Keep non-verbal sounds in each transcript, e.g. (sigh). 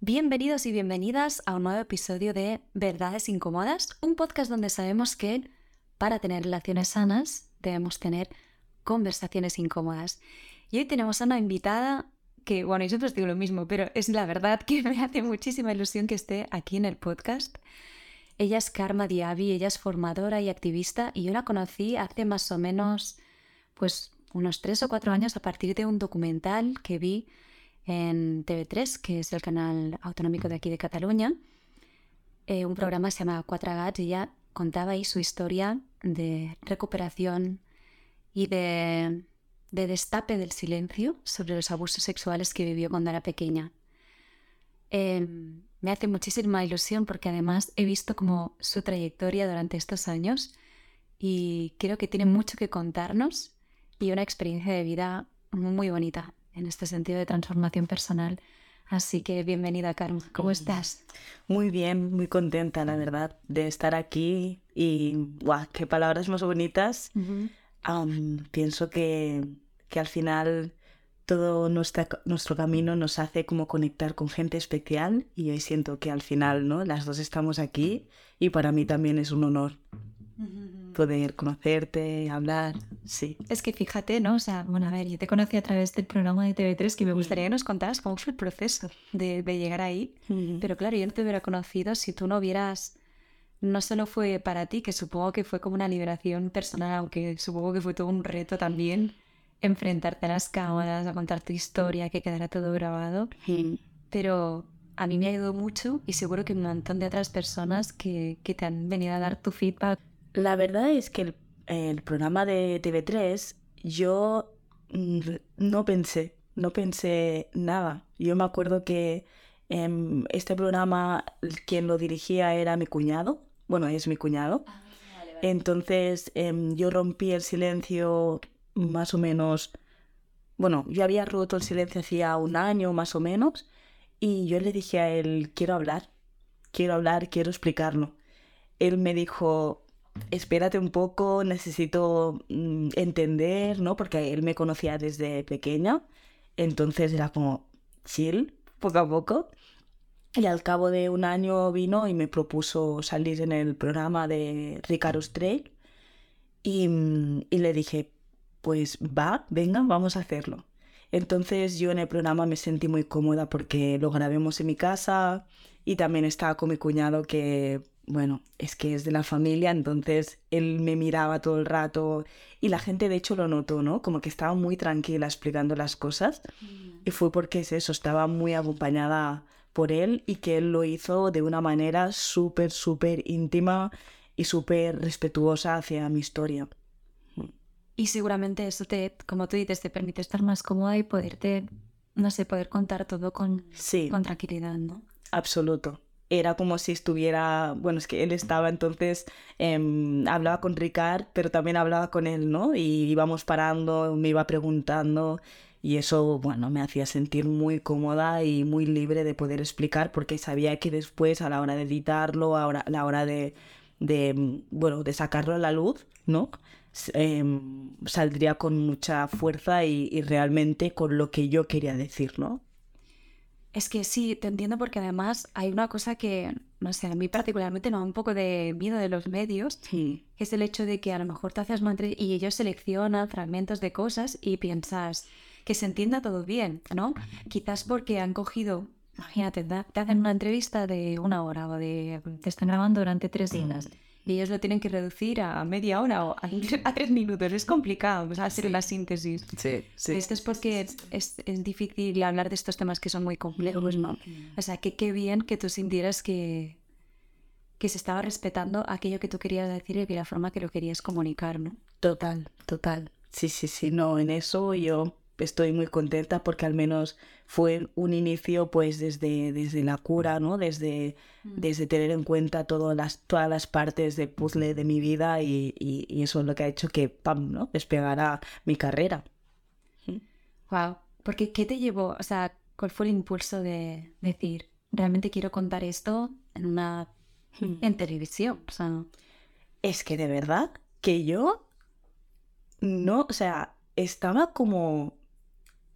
Bienvenidos y bienvenidas a un nuevo episodio de Verdades Incómodas, un podcast donde sabemos que para tener relaciones sanas debemos tener conversaciones incómodas. Y hoy tenemos a una invitada que, bueno, yo siempre os digo lo mismo, pero es la verdad que (laughs) me hace muchísima ilusión que esté aquí en el podcast. Ella es Karma Diaby, ella es formadora y activista y yo la conocí hace más o menos, pues, unos tres o cuatro años a partir de un documental que vi en TV3, que es el canal autonómico de aquí de Cataluña. Eh, un programa se llama Cuatro Gats y ella contaba ahí su historia de recuperación y de, de destape del silencio sobre los abusos sexuales que vivió cuando era pequeña. Em, me hace muchísima ilusión porque además he visto como su trayectoria durante estos años y creo que tiene mucho que contarnos y una experiencia de vida muy bonita en este sentido de transformación personal. Así que bienvenida, Carmen. ¿Cómo estás? Muy bien, muy contenta, la verdad, de estar aquí y ¡guau! ¡Qué palabras más bonitas! pienso que, que, al final todo nuestro camino nos hace como conectar con gente especial y hoy siento que al final, ¿no? Las dos estamos aquí y para mí también es un honor poder conocerte, hablar, sí. Es que fíjate, ¿no? O sea, bueno, a ver, yo te conocí a través del programa de TV3 que me gustaría que nos contaras cómo fue el proceso de, llegar ahí. Pero claro, yo no te hubiera conocido si tú no hubieras... No solo fue para ti, que supongo que fue como una liberación personal, aunque supongo que fue todo un reto también enfrentarte a las cámaras, a contar tu historia, que quedara todo grabado. Pero a mí me ha ayudado mucho y seguro que un montón de otras personas que, que te han venido a dar tu feedback la verdad es que el, programa de TV3 yo mm, no pensé, no pensé nada. Yo me acuerdo que em, este programa quien lo dirigía era mi cuñado, bueno, es mi cuñado. Ah, Entonces em, yo rompí el silencio más o menos, bueno, yo había roto el silencio hacía un año más o menos y yo le dije a él, quiero hablar, quiero hablar, quiero explicarlo. Él me dijo, espérate un poco, necesito mm, entender, ¿no? Porque él me conocía desde pequeña, entonces era como chill, poco a poco. Y al cabo de un año vino y me propuso salir en el programa de Ricardo Strait y, mm, y le dije, pues va, venga, vamos a hacerlo. Entonces yo en el programa me sentí muy cómoda porque lo grabemos en mi casa y también estaba con mi cuñado que bueno, es que es de la familia, entonces él me miraba todo el rato y la gente de hecho lo notó, ¿no? Como que estaba muy tranquila explicando las cosas y fue porque es eso, estaba muy acompañada por él y que él lo hizo de una manera súper, súper íntima y súper respetuosa hacia mi historia. Y seguramente eso te, como tú dices, te permite estar más cómoda y poderte, no sé, poder contar todo con, sí. con tranquilidad, ¿no? Absoluto era como si estuviera, bueno, es que él estaba entonces, em, hablaba con Ricard, pero también hablaba con él, ¿no? Y íbamos parando, me iba preguntando y eso, bueno, me hacía sentir muy cómoda y muy libre de poder explicar porque sabía que después a la hora de editarlo, a la hora de, de, bueno, de sacarlo a la luz, ¿no? Em, saldría con mucha fuerza y, y realmente con lo que yo quería decir, ¿no? Es que sí, te entiendo porque además hay una cosa que, no sé, a mí particularmente me da un poco de miedo de los medios, que es el hecho de que a lo mejor te haces una entrevista y ellos seleccionan fragmentos de cosas y piensas que se entienda todo bien, ¿no? Quizás porque han cogido, imagínate, te hacen una entrevista de una hora o de te están grabando durante tres días y ellos lo tienen que reducir a media hora o a, (laughs) tres minutos. Es complicado pues, hacer la síntesis. Sí, sí. Esto es porque es, es, difícil hablar de estos temas que son muy complejos, ¿no? O sea, que qué bien que tú sintieras que, que se estaba respetando aquello que tú querías decir y de la forma que lo querías comunicar, ¿no? Total, total. Sí, sí, sí, no, en eso yo estoy muy contenta porque al menos fue un inicio pues desde, desde la cura, ¿no? Desde, mm. desde tener en cuenta todas las, todas las partes de puzzle de mi vida y, y, eso es lo que ha hecho que, pam, ¿no? Despegara mi carrera. Wow. Porque, ¿qué te llevó? O sea, ¿cuál fue el impulso de decir, realmente quiero contar esto en una... Hmm. en televisión? O sea... Es que de verdad que yo no, o sea, estaba como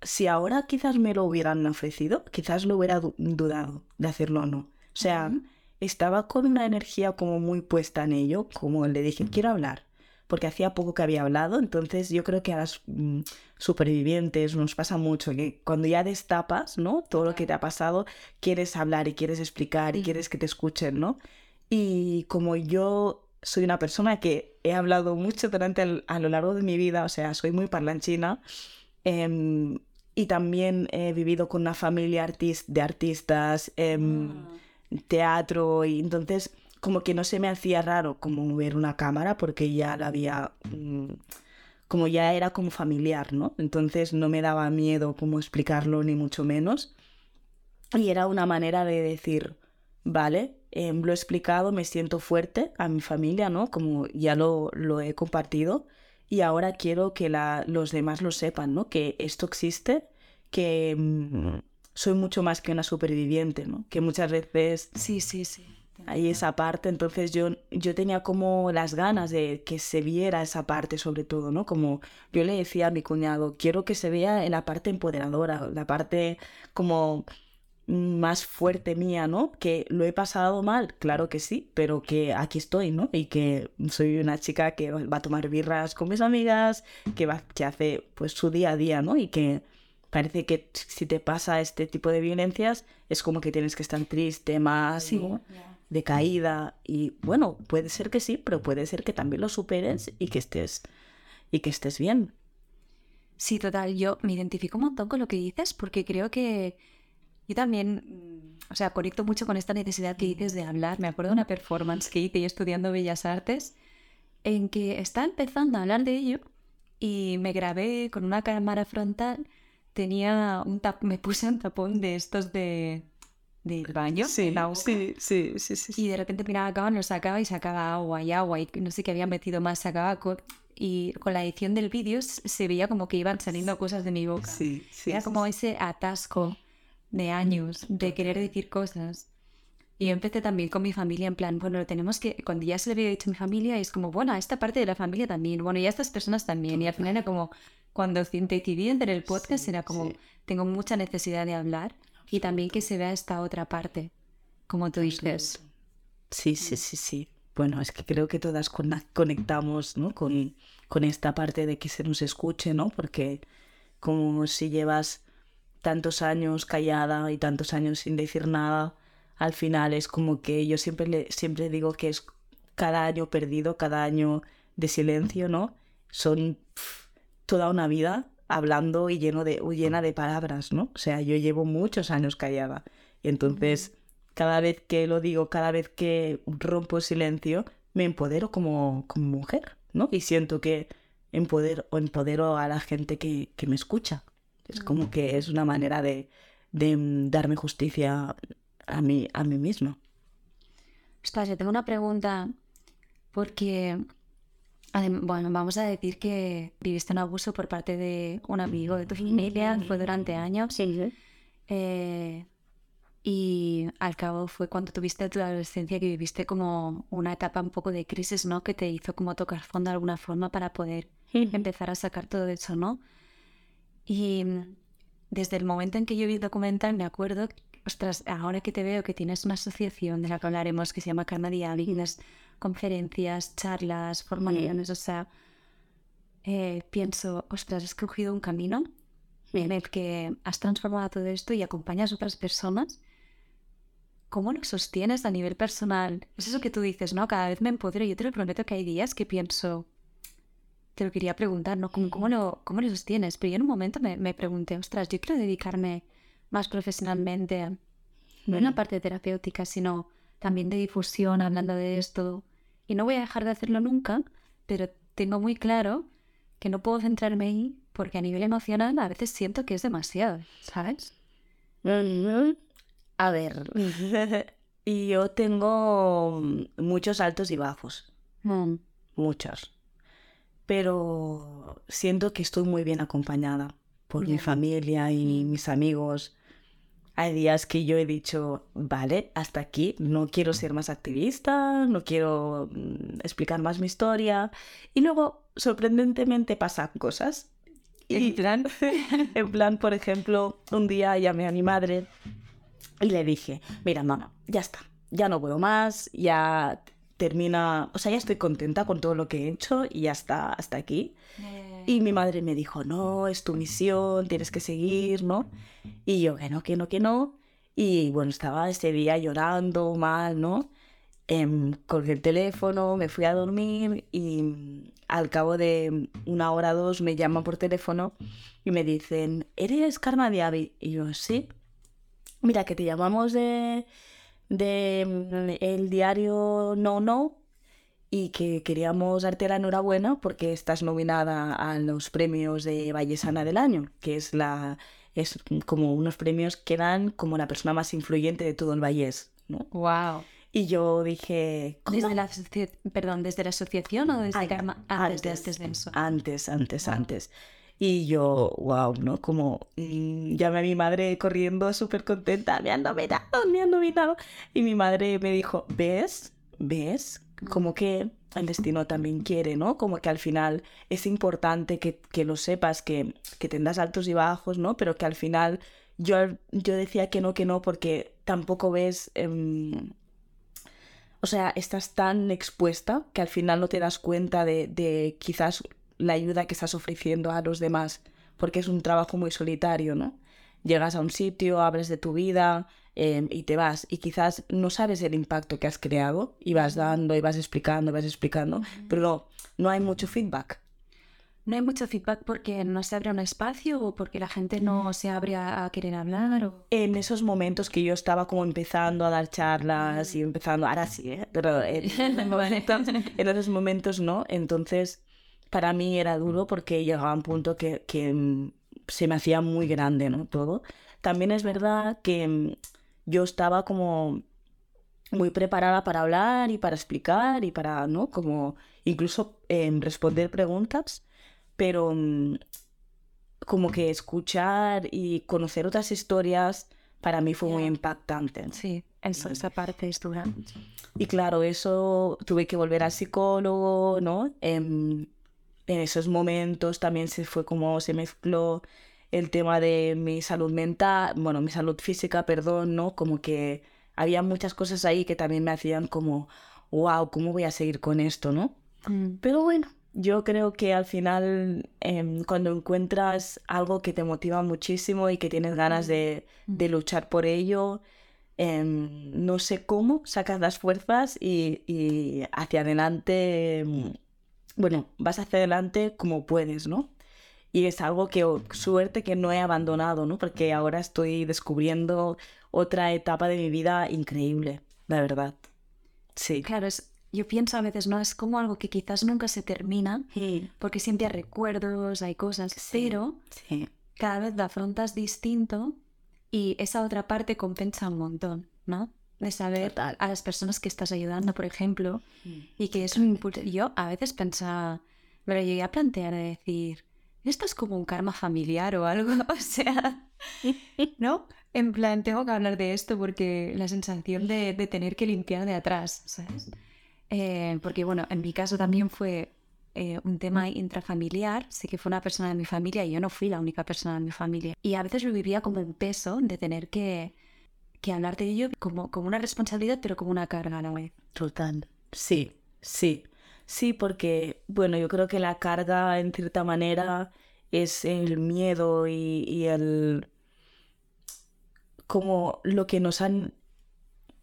si ahora quizás me lo hubieran ofrecido, quizás lo hubiera dudado de hacerlo o no. O sea, estaba con una energía como muy puesta en ello, como le dije, quiero hablar, porque hacía poco que había hablado, entonces yo creo que a las mm, supervivientes nos pasa mucho, que cuando ya destapas, ¿no? Todo lo que te ha pasado, quieres hablar y quieres explicar y quieres que te escuchen, ¿no? Y como yo soy una persona que he hablado mucho durante a lo largo de mi vida, o sea, soy muy parlanchina, em, y también he vivido con una familia de artistas, ah. teatro, y entonces como que no se me hacía raro como ver una cámara porque ya la había... Mm, como ya era como familiar, ¿no? Entonces no me daba miedo como explicarlo ni mucho menos. Y era una manera de decir, vale, em, lo he explicado, me siento fuerte a mi familia, ¿no? Como ya lo, lo he compartido y ahora quiero que la, los demás lo sepan, ¿no? Que esto existe, que mm, soy mucho más que una superviviente, ¿no? Que muchas veces... Sí, sí, sí. Hay esa parte, entonces yo, yo tenía como las ganas de que se viera esa parte sobre todo, ¿no? Como yo le decía a mi cuñado, quiero que se vea en la parte empoderadora, la parte como más fuerte mía, ¿no? Que lo he pasado mal, claro que sí, pero que aquí estoy, ¿no? Y que soy una chica que va a tomar birras con mis amigas, que, va, que hace pues su día a día, ¿no? Y que parece que si te pasa este tipo de violencias es como que tienes que estar triste, más decaída y bueno, puede ser que sí, pero puede ser que también lo superes y que estés y que estés bien. Sí, total, yo me identifico un montón con lo que dices porque creo que yo también, mm, o sea, conecto mucho con esta necesidad que dices de hablar. Me acuerdo de una performance que hice estudiando Bellas Artes en que estaba empezando a hablar de ello y me grabé con una cámara frontal. Tenía un tap me puse un tapón de estos de del baño, sí, sí, sí, sí, sí, Y de repente miraba acá, lo sacaba y sacaba agua y agua y no sé qué había metido más, sacaba y con la edición del vídeo se veía como que iban saliendo cosas de mi boca. Sí, sí. Era como ese atasco de años, de querer decir cosas. Y yo empecé también con mi familia en plan, bueno, tenemos que, cuando ya se le había dicho a mi familia, es como, bueno, a esta parte de la familia también, bueno, y a estas personas también. Y al final era como, cuando decidí en el podcast, era como, tengo mucha necesidad de hablar y también que se vea esta otra parte, como tú dices. Sí, sí, sí, sí. Bueno, es que creo que todas conectamos ¿no? con, con esta parte de que se nos escuche, ¿no? Porque como si llevas tantos años callada y tantos años sin decir nada, al final es como que yo siempre, le, siempre digo que es cada año perdido, cada año de silencio, ¿no? Son toda una vida hablando y lleno de, llena de palabras, ¿no? O sea, yo llevo muchos años callada. Y entonces, cada vez que lo digo, cada vez que rompo silencio, me empodero como, como mujer, ¿no? Y siento que empodero, empodero a la gente que, que me escucha. Es como que es una manera de, de darme justicia a mí, a mí mismo. Ostras, yo tengo una pregunta porque, bueno, vamos a decir que viviste un abuso por parte de un amigo de tu familia, fue durante años. Sí, eh, y al cabo fue cuando tuviste tu adolescencia que viviste como una etapa un poco de crisis, ¿no? Que te hizo como tocar fondo de alguna forma para poder empezar a sacar todo eso, ¿no? Y mm, desde el momento en que yo vi el documental me acuerdo, ostras, ahora que te veo que tienes una asociación de la que hablaremos que se llama Karma Diaby, tienes conferencias, charlas, formaciones, o sea, eh, pienso, ostras, has cogido un camino en el que has transformado todo esto y acompañas a otras personas. ¿Cómo lo sostienes a nivel personal? Es eso que tú dices, ¿no? Cada vez me empodero. Yo te lo prometo que hay días que pienso, te lo quería preguntar, ¿no? ¿Cómo, cómo, lo, cómo lo sostienes? Pero yo en un momento me, me pregunté, ostras, yo quiero dedicarme más profesionalmente, no en la parte terapéutica, sino también de difusión, hablando de esto. Y no voy a dejar de hacerlo nunca, pero tengo muy claro que no puedo centrarme ahí porque a nivel emocional a veces siento que es demasiado, ¿sabes? A ver, y (laughs) yo tengo muchos altos y bajos. Mm. Muchos pero siento que estoy muy bien acompañada por mi familia y mis amigos. Hay días que yo he dicho, vale, hasta aquí, no quiero ser más activista, no quiero mm, explicar más mi historia. Y luego, sorprendentemente, pasan cosas Y plan, (laughs) en plan, por ejemplo, un día llamé a mi madre y le dije, mira, mamá, ya está, ya no puedo más, ya termina, o sea, ya estoy contenta con todo lo que he hecho y ya está hasta aquí. Eh, Y mi madre me dijo, no, es tu misión, tienes que seguir, ¿no? Y yo, que no, que no, que no. Y bueno, estaba ese día llorando mal, ¿no? Em, colgué el teléfono, me fui a dormir y mm, al cabo de una hora o dos me llaman por teléfono y me dicen, ¿eres Karma Diaby? Y yo, sí. Mira, que te llamamos de, de mm, el diario No No y que queríamos darte la enhorabuena porque estás nominada a los premios de Vallesana del año, que es la es como unos premios que dan como la persona más influyente de todo el Vallés, ¿no? Wow. Y yo dije, ¿cómo? ¿Desde la, perdón, ¿desde la asociación o desde Ay, Karma? Desde antes de eso. Antes, antes, Wow. antes. Y yo, wow, ¿no? Como mm, llamé a mi madre corriendo súper contenta, me han nominado, me han nominado. Y mi madre me dijo, ¿ves? ¿Ves? Como que el destino también quiere, ¿no? Como que al final es importante que, que lo sepas, que, que tendrás altos y bajos, ¿no? Pero que al final yo, yo decía que no, que no, porque tampoco ves... em, o sea, estás tan expuesta que al final no te das cuenta de, de quizás la ayuda que estás ofreciendo a los demás, porque es un trabajo muy solitario, ¿no? Llegas a un sitio, hablas de tu vida eh, y te vas, y quizás no sabes el impacto que has creado, y vas dando, y vas explicando, y vas explicando, pero no hay mucho feedback. ¿No hay mucho feedback porque no se abre un espacio o porque la gente no se abre a, a querer hablar? O... En esos momentos que yo estaba como empezando a dar charlas y empezando, ahora sí, ¿eh? pero en, (laughs) en esos momentos no, entonces para mí era duro porque llegaba un punto que, que, mm, se me hacía muy grande, ¿no? Todo. También es verdad que mm, yo estaba como muy preparada para hablar y para explicar y para, ¿no? Como incluso em, responder preguntas, pero mm, como que escuchar y conocer otras historias para mí fue muy impactante. Sí, eso, esa parte es dura. Y claro, eso tuve que volver al psicólogo, ¿no? En, en esos momentos también se fue como se mezcló el tema de mi salud mental, bueno, mi salud física, perdón, ¿no? Como que había muchas cosas ahí que también me hacían como, wow, ¿cómo voy a seguir con esto, no? Mm. Pero bueno, yo creo que al final em, cuando encuentras algo que te motiva muchísimo y que tienes ganas de, de luchar por ello, em, no sé cómo sacas las fuerzas y, y hacia adelante, em, bueno, vas hacia adelante como puedes, ¿no? Y es algo que, oh, suerte que no he abandonado, ¿no? Porque ahora estoy descubriendo otra etapa de mi vida increíble, la verdad. Sí. Claro, es, yo pienso a veces, ¿no? Es como algo que quizás nunca se termina Sí. porque siempre hay recuerdos, hay cosas, pero Sí. cada vez la afrontas distinto y esa otra parte compensa un montón, ¿no? De saber Total. a las personas que estás ayudando, por ejemplo, y que es un impulso. Yo a veces pensaba, me lo llegué a plantear de decir, esto es como un karma familiar o algo, (laughs) o sea, ¿no? En plan, tengo que hablar de esto porque la sensación de, de tener que limpiar de atrás, ¿sabes? Eh, porque bueno, en mi caso también fue eh, un tema intrafamiliar, sí que fue una persona de mi familia y yo no fui la única persona de mi familia. Y a veces lo vivía como un peso de tener que, que hablar de ello como, como una responsabilidad, pero como una carga a la vez. Total. Sí, sí. Sí, porque, bueno, yo creo que la carga, en cierta manera, es el miedo y, y el... como lo que nos han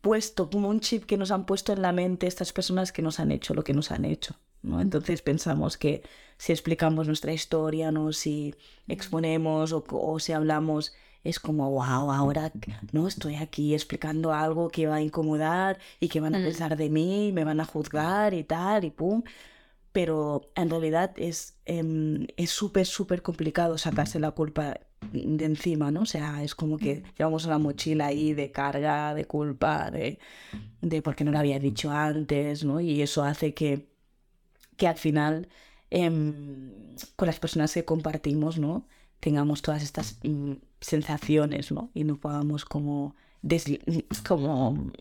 puesto, como un chip que nos han puesto en la mente estas personas que nos han hecho lo que nos han hecho. ¿no? Entonces pensamos que si explicamos nuestra historia, ¿no? si exponemos o, o si hablamos, es como, wow, ahora no estoy aquí explicando algo que va a incomodar y que van a Mm. pensar de mí, me van a juzgar y tal, y pum. Pero en realidad es em, es súper, súper complicado sacarse la culpa de encima, ¿no? O sea, es como que llevamos una mochila ahí de carga, de culpa, de, de por qué no lo había dicho antes, ¿no? Y eso hace que, que al final em, con las personas que compartimos, ¿no? Tengamos todas estas mm, sensaciones, ¿no? Y no podamos como, como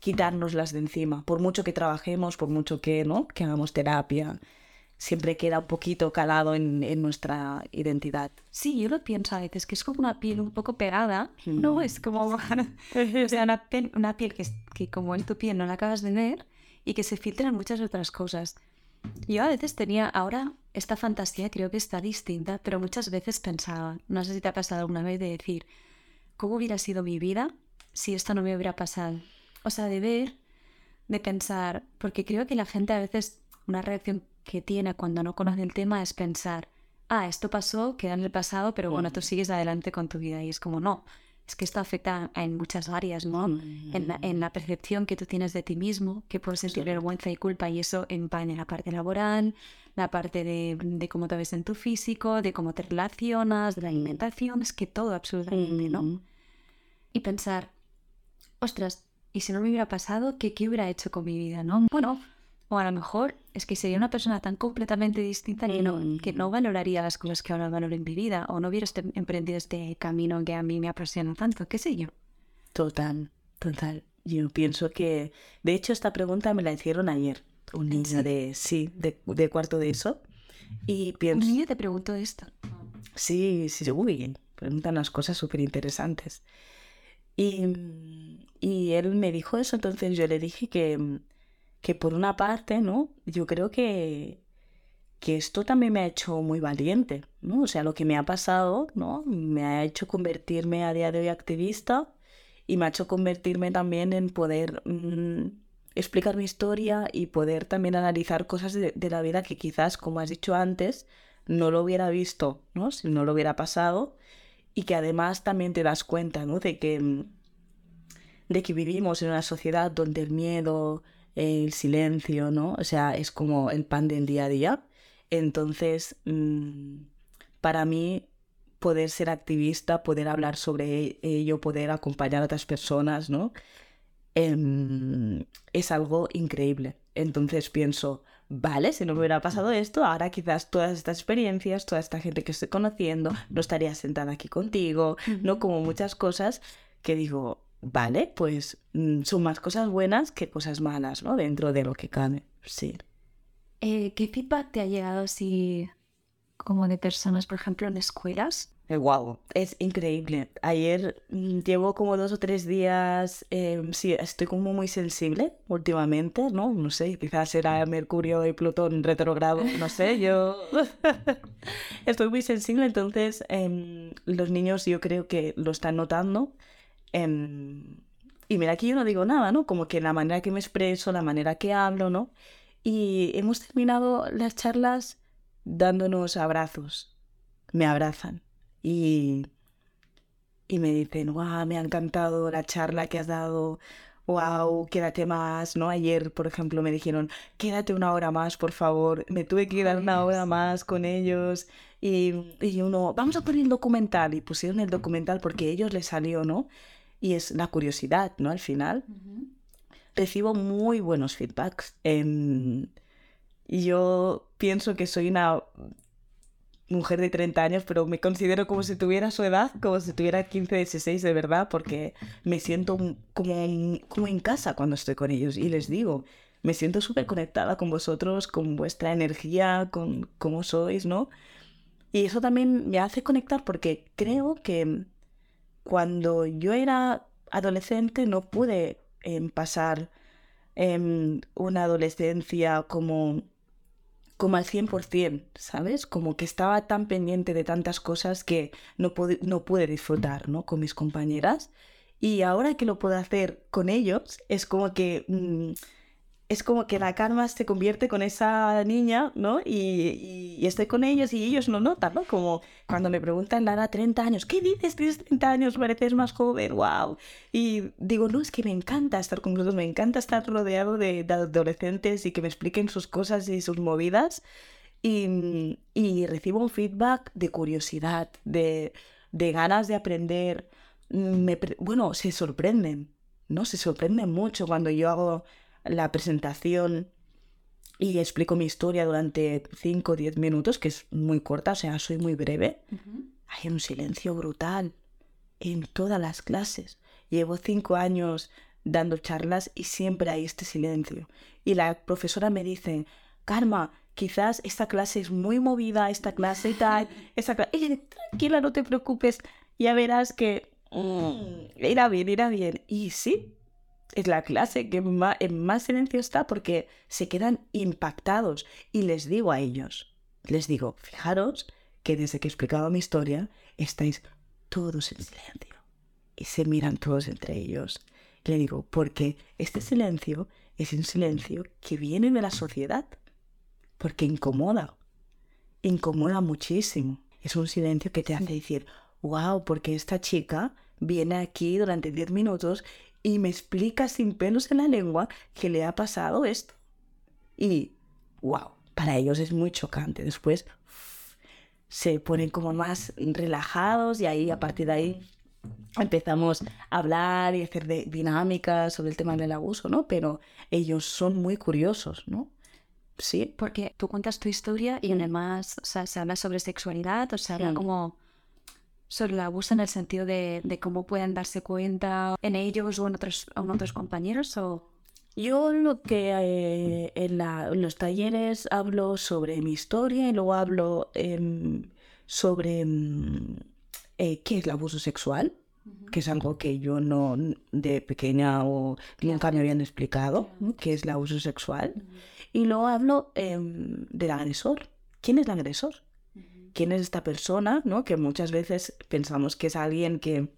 quitárnoslas de encima. Por mucho que trabajemos, por mucho que, ¿no? Que hagamos terapia, siempre queda un poquito calado en, en nuestra identidad. Sí, yo lo pienso a veces, que es como una piel un poco pegada, ¿no? Mm. Es como, (laughs) o sea, una piel, una piel que, que como en tu piel no la acabas de ver y que se filtran muchas otras cosas. Yo a veces tenía, ahora esta fantasía creo que está distinta, pero muchas veces pensaba, no sé si te ha pasado alguna vez de decir, ¿cómo hubiera sido mi vida si esto no me hubiera pasado? O sea, de ver, de pensar, porque creo que la gente a veces, una reacción que tiene cuando no conoce el tema es pensar, ah, esto pasó, queda en el pasado, pero bueno, tú sigues adelante con tu vida. Y es como, no, es que esto afecta en muchas áreas, ¿no? En la, en la percepción que tú tienes de ti mismo, que puedes sentir vergüenza y culpa, y eso empaña la parte laboral, la parte de, de cómo te ves en tu físico, de cómo te relacionas, de la alimentación, es que todo absolutamente, ¿no? Y pensar, ostras, ¿y si no me hubiera pasado, qué, qué hubiera hecho con mi vida, no? Bueno, o a lo mejor es que sería una persona tan completamente distinta que no, que no valoraría las cosas que ahora valoro en mi vida, o no hubiera este- emprendido este camino que a mí me apasiona tanto, qué sé yo. Total, total. Yo pienso que, de hecho, esta pregunta me la hicieron ayer. Un niño sí? de, sí, de, de cuarto de eso. Y Un pienso, niño te preguntó esto. sí, sí, sí, uy, preguntan unas cosas súper interesantes. Y, mm, y él me dijo eso, entonces yo le dije que, mm, que por una parte, ¿no? Yo creo que, que esto también me ha hecho muy valiente, ¿no? O sea, lo que me ha pasado, ¿no? Me ha hecho convertirme a día de hoy activista y me ha hecho convertirme también en poder mm, explicar mi historia y poder también analizar cosas de, de la vida que quizás, como has dicho antes, no lo hubiera visto, ¿no? Si no lo hubiera pasado y que además también te das cuenta, ¿no? De que, de que vivimos en una sociedad donde el miedo, el silencio, ¿no? O sea, es como el pan del día a día. Entonces, mm, para mí, poder ser activista, poder hablar sobre ello, poder acompañar a otras personas, ¿no? Em, es algo increíble. Entonces pienso, vale, si no me hubiera pasado esto, ahora quizás todas estas experiencias, toda esta gente que estoy conociendo, no estaría sentada aquí contigo, ¿no? Como muchas cosas que digo, vale, pues mm, son más cosas buenas que cosas malas, ¿no? Dentro de lo que cabe. Sí. Eh, ¿Qué feedback te ha llegado así como de personas, por ejemplo, en escuelas? Wow, es increíble. Ayer mm, llevo como dos o tres días, em, sí, estoy como muy sensible últimamente, ¿no? No sé, quizás era Mercurio y Plutón retrogrado, no sé, yo (laughs) estoy muy sensible, entonces em, los niños yo creo que lo están notando. Em, y mira, aquí yo no digo nada, ¿no? Como que la manera que me expreso, la manera que hablo, ¿no? Y hemos terminado las charlas dándonos abrazos. Me abrazan y, y me dicen, wow, me ha encantado la charla que has dado, wow, quédate más, ¿no? Ayer, por ejemplo, me dijeron, quédate una hora más, por favor. Me tuve que quedar una hora más con ellos y, y uno, vamos a poner el documental y pusieron el documental porque a ellos les salió, ¿no? Y es la curiosidad, ¿no? Al final recibo muy buenos feedbacks. Em, yo pienso que soy una mujer de 30 años, pero me considero como si tuviera su edad, como si tuviera 15, 16 de verdad, porque me siento como, como en casa cuando estoy con ellos. Y les digo, me siento súper conectada con vosotros, con vuestra energía, con cómo sois, ¿no? Y eso también me hace conectar porque creo que cuando yo era adolescente no pude em, pasar em, una adolescencia como, como al 100%, ¿sabes? Como que estaba tan pendiente de tantas cosas que no, no pude disfrutar, ¿no? Con mis compañeras. Y ahora que lo puedo hacer con ellos, es como que... mm, es como que la karma se convierte con esa niña, ¿no? Y, estoy con ellos y ellos lo notan, ¿no? Como cuando me preguntan la edad 30 años, ¿qué dices? Tienes 30 años, pareces más joven, wow. Y digo, no, es que me encanta estar con vosotros, me encanta estar rodeado de, adolescentes y que me expliquen sus cosas y sus movidas. Y, y recibo un feedback de curiosidad, de, ganas de aprender. Me pre- bueno, se sorprenden, ¿no? Se sorprenden mucho cuando yo hago la presentación y explico mi historia durante 5 o 10 minutos, que es muy corta, o sea, soy muy breve. Hay un silencio brutal en todas las clases. Llevo cinco años dando charlas y siempre hay este silencio. Y la profesora me dice, Karma, quizás esta clase es muy movida, esta clase tal, (laughs) esta clase... tranquila, no te preocupes, ya verás que mm, irá bien, irá bien. Y sí, es la clase que más, en más silencio está porque se quedan impactados. Y les digo a ellos, les digo, fijaros que desde que he explicado mi historia, estáis todos en silencio. Y se miran todos entre ellos. le digo, porque este silencio es un silencio que viene de la sociedad. Porque incomoda. Incomoda muchísimo. Es un silencio que te hace decir, wow, porque esta chica viene aquí durante 10 minutos y me explica sin pelos en la lengua que le ha pasado esto. Y, wow, para ellos es muy chocante. Después se ponen como más relajados y ahí a partir de ahí empezamos a hablar y hacer dinámicas sobre el tema del abuso, ¿no? Pero ellos son muy curiosos, ¿no? Sí. Porque tú cuentas tu historia y además, o sea, se habla sobre sexualidad, o sea, habla como sobre el abuso en el sentido de, cómo pueden darse cuenta en ellos o en otros, en otros compañeros o... Yo lo que eh, en, los talleres hablo sobre mi historia y luego hablo em, sobre em, eh, qué es el abuso sexual, que es algo que yo no de pequeña o nunca me habían explicado, qué es el abuso sexual. Y luego hablo em, del agresor. ¿Quién es el agresor? ¿Quién es esta persona? ¿no? Que muchas veces pensamos que es alguien que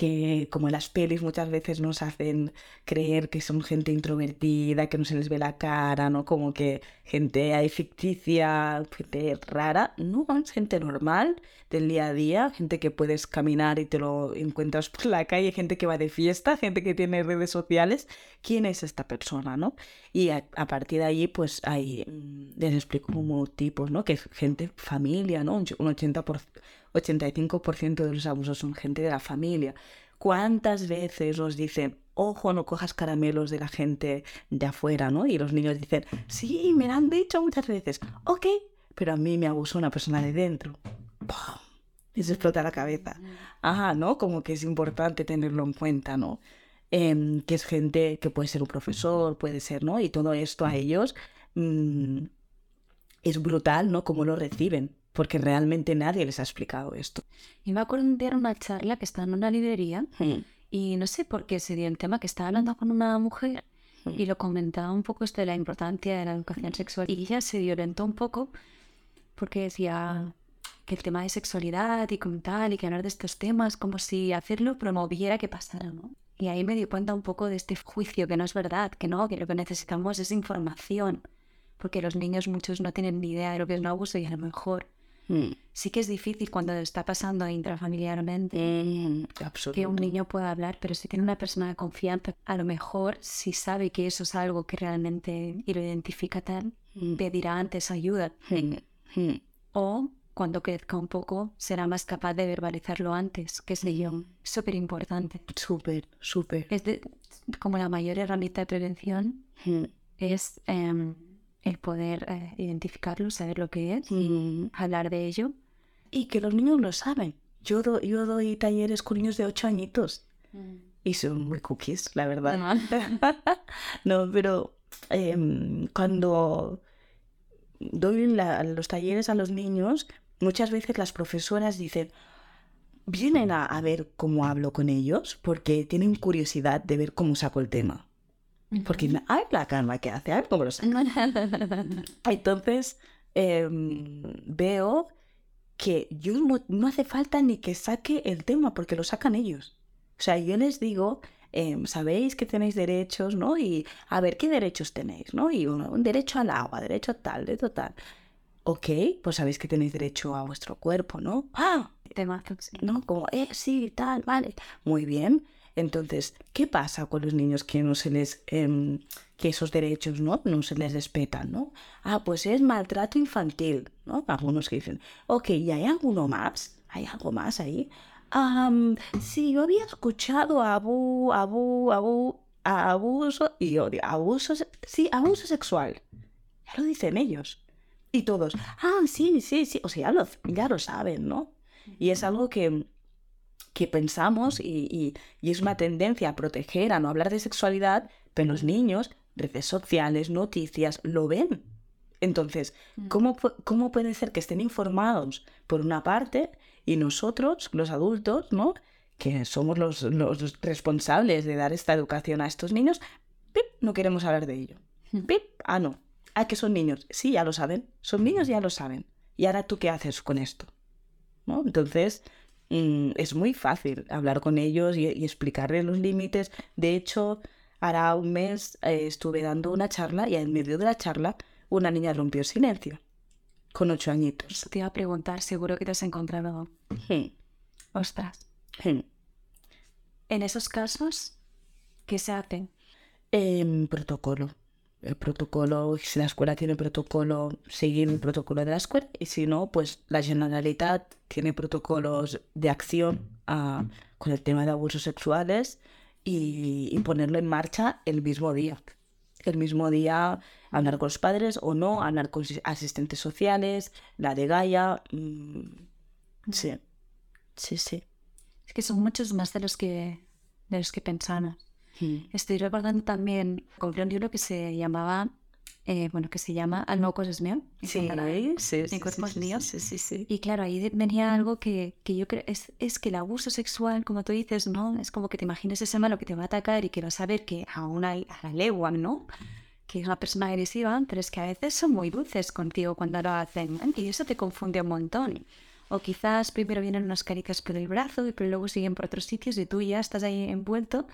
que como en las pelis muchas veces nos hacen creer que son gente introvertida, que no se les ve la cara, ¿no? Como que gente hay ficticia, gente rara. No, es gente normal del día a día, gente que puedes caminar y te lo encuentras por la calle, gente que va de fiesta, gente que tiene redes sociales. ¿Quién es esta persona, no? Y a, partir de allí, pues hay, mm, les explico como tipos, ¿no? Que gente, familia, ¿no? Un 80%. 85% de los abusos son gente de la familia. ¿Cuántas veces nos dicen, ojo, no cojas caramelos de la gente de afuera, ¿no? Y los niños dicen, sí, me lo han dicho muchas veces, ok, pero a mí me abusó una persona de dentro. ¡Pum! Y se explota la cabeza. Ajá, ¿no? Como que es importante tenerlo en cuenta, ¿no? Em, que es gente que puede ser un profesor, puede ser, ¿no? Y todo esto a ellos mm, es brutal, ¿no? Cómo lo reciben porque realmente nadie les ha explicado esto. Y me acuerdo de una charla que estaba en una librería hmm. y no sé por qué se dio el tema que estaba hablando con una mujer hmm. y lo comentaba un poco esto de la importancia de la educación sexual y ella se violentó un poco porque decía que el tema de sexualidad y como tal y que hablar de estos temas como si hacerlo promoviera que pasara, ¿no? Y ahí me di cuenta un poco de este juicio que no es verdad, que no, que lo que necesitamos es información, porque los niños muchos no tienen ni idea de lo que es un abuso y a lo mejor Mm. Sí que es difícil cuando está pasando intrafamiliarmente mm, que un niño pueda hablar, pero si tiene una persona de confianza, a lo mejor si sabe que eso es algo que realmente y lo identifica tal, mm. pedirá antes ayuda. O cuando crezca un poco, será más capaz de verbalizarlo antes, qué sé yo. Súper importante. Súper, súper. Es como la mayor herramienta de prevención es... Em, el poder eh, identificarlo, saber lo que es, y hablar de ello. Y que los niños lo saben. Yo, yo doy talleres con niños de 8 añitos mm. y son muy cookies, la verdad. (laughs) no, pero em, cuando doy los talleres a los niños, muchas veces las profesoras dicen, vienen a, a, ver cómo hablo con ellos porque tienen curiosidad de ver cómo saco el tema. Porque hay la calma que hace, hay como Entonces em, veo que yo no, hace falta ni que saque el tema porque lo sacan ellos. O sea, yo les digo, em, sabéis que tenéis derechos, ¿no? Y a ver, ¿qué derechos tenéis, ¿no? Y uno, un derecho al agua, derecho a tal, de total. Ok, pues sabéis que tenéis derecho a vuestro cuerpo, ¿no? Ah, tema, ¿no? Como, eh, sí, tal, vale. Muy bien. Entonces, ¿qué pasa con los niños que no se les, em, que esos derechos ¿no? no se les respetan, ¿no? Ah, pues es maltrato infantil, ¿no? Algunos que dicen, ok, ¿y hay alguno más? ¿Hay algo más ahí? sí, yo había escuchado abu, abu, abu, abuso, y odio, abuso, sí, abuso sexual. Ya lo dicen ellos. Y todos, ah, sí, sí, sí, o sea, ya lo, ya lo saben, ¿no? Y es algo que, que pensamos y, es una tendencia a proteger, a no hablar de sexualidad, pero los niños, redes sociales, noticias, lo ven. Entonces, Mm. ¿cómo, ¿cómo puede ser que estén informados por una parte y nosotros, los adultos, ¿no? que somos los, los responsables de dar esta educación a estos niños, ¡pip! no queremos hablar de ello? Mm. ¡Pip! Ah, no. Ah, que son niños. Sí, ya lo saben. Son niños, ya lo saben. ¿Y ahora tú qué haces con esto? ¿No? Entonces, mm, es muy fácil hablar con ellos y, y explicarles los límites. De hecho, hará un mes eh, estuve dando una charla y en medio de la charla una niña rompió el silencio con ocho añitos. Te iba a preguntar, seguro que te has encontrado. Ostras. En esos casos, ¿qué se hace? Protocolo. El protocolo, si la escuela tiene protocolo, seguir el protocolo de la escuela. Y si no, pues la Generalitat tiene protocolos de acción ah, con el tema de abusos sexuales y, ponerlo en marcha el mismo día. El mismo día hablar con los padres o no, hablar con si- asistentes sociales, la de Gaia. mm, sí, sí, sí. Es que son muchos más de los que, de los que pensamos. Mm. Estoy recordando también, compré un libro que se llamaba, eh, bueno, que se llama Al meu cos és meu. en Sí, català. sí, Mi sí, cuerpo sí, es mío. sí, sí, sí. Y claro, ahí venía algo que, que yo creo, es, es que el abuso sexual, como tú dices, ¿no? Es como que te imagines ese malo que te va a atacar y que vas a ver que a una a la legua, ¿no? Que es una persona agresiva, pero es que a veces son muy dulces contigo cuando lo hacen. ¿no? Y eso te confunde un montón. O quizás primero vienen unas caricias por el brazo y pero luego siguen por otros sitios y tú ya estás ahí envuelto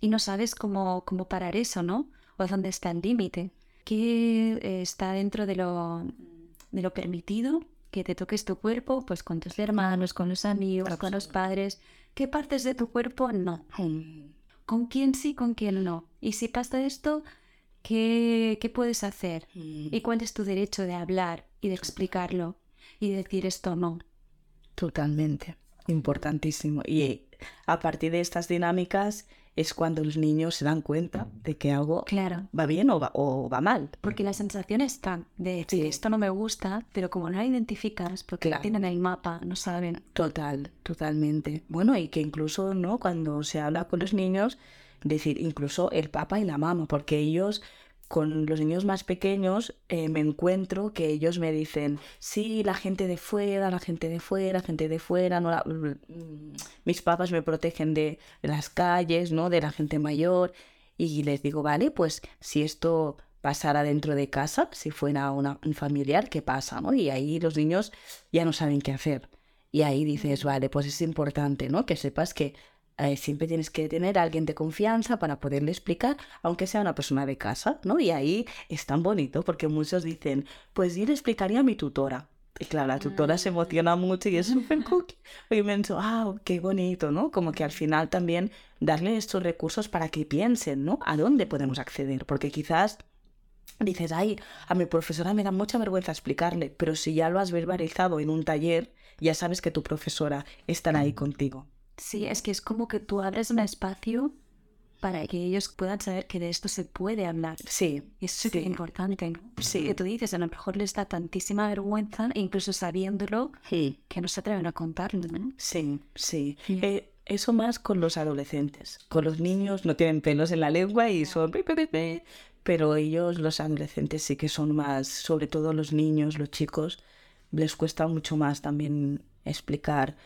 y no sabes cómo, cómo parar eso, ¿no? O dónde está el límite. ¿Qué eh, está dentro de lo, de lo permitido? Que te toques tu cuerpo, pues con tus hermanos, con los amigos, con los padres. ¿Qué partes de tu cuerpo no? ¿Con quién sí, con quién no? Y si pasa esto, ¿qué, qué puedes hacer? Mm. ¿Y cuál es tu derecho de hablar y de explicarlo y de decir esto no? Totalmente, importantísimo. Y a partir de estas dinámicas es cuando los niños se dan cuenta de que algo Claro. va bien o va, o va mal. Porque la sensación está de decir Sí. esto no me gusta, pero como no lo identificas, porque Claro. no tienen el mapa, no saben. Total, totalmente. Bueno, y que incluso, ¿no? Cuando se habla con los niños, decir, incluso el papá y la mamá, porque ellos, con los niños más pequeños, eh, me encuentro que ellos me dicen, sí, la gente de fuera, la gente de fuera, gente de fuera, no la- mm, mis papás me protegen de las calles, ¿no? De la gente mayor. Y les digo, vale, pues si esto pasara dentro de casa, si fuera una- un familiar, ¿qué pasa? ¿no? Y ahí los niños ya no saben qué hacer. Y ahí dices, vale, pues es importante, ¿no? Que sepas que eh, siempre tienes que tener a alguien de confianza para poderle explicar, aunque sea una persona de casa, ¿no? Y ahí es tan bonito porque muchos dicen, pues yo le explicaría a mi tutora. Y claro, la tutora se emociona mucho y es (laughs) súper cookie. Y pienso, ah, qué bonito, ¿no? Como que al final también darle estos recursos para que piensen, ¿no? ¿A dónde podemos acceder? Porque quizás dices, ay, a mi profesora me da mucha vergüenza explicarle, pero si ya lo has verbalizado en un taller, ya sabes que tu profesora estará ahí contigo. Sí, es que es como que tú abres un espacio para que ellos puedan saber que de esto se puede hablar. Sí, Y es súper importante, ¿no? Sí. Que tú dices, a lo mejor les da tantísima vergüenza, incluso sabiéndolo, sí, que no se atreven a contarlo, ¿no? sí, sí. Sí. Eh, eso más con los adolescentes. Con los niños no tienen pelos en la lengua y son... Pero ellos, los adolescentes, sí que son más, sobre todo los niños, los chicos, les cuesta mucho más también explicar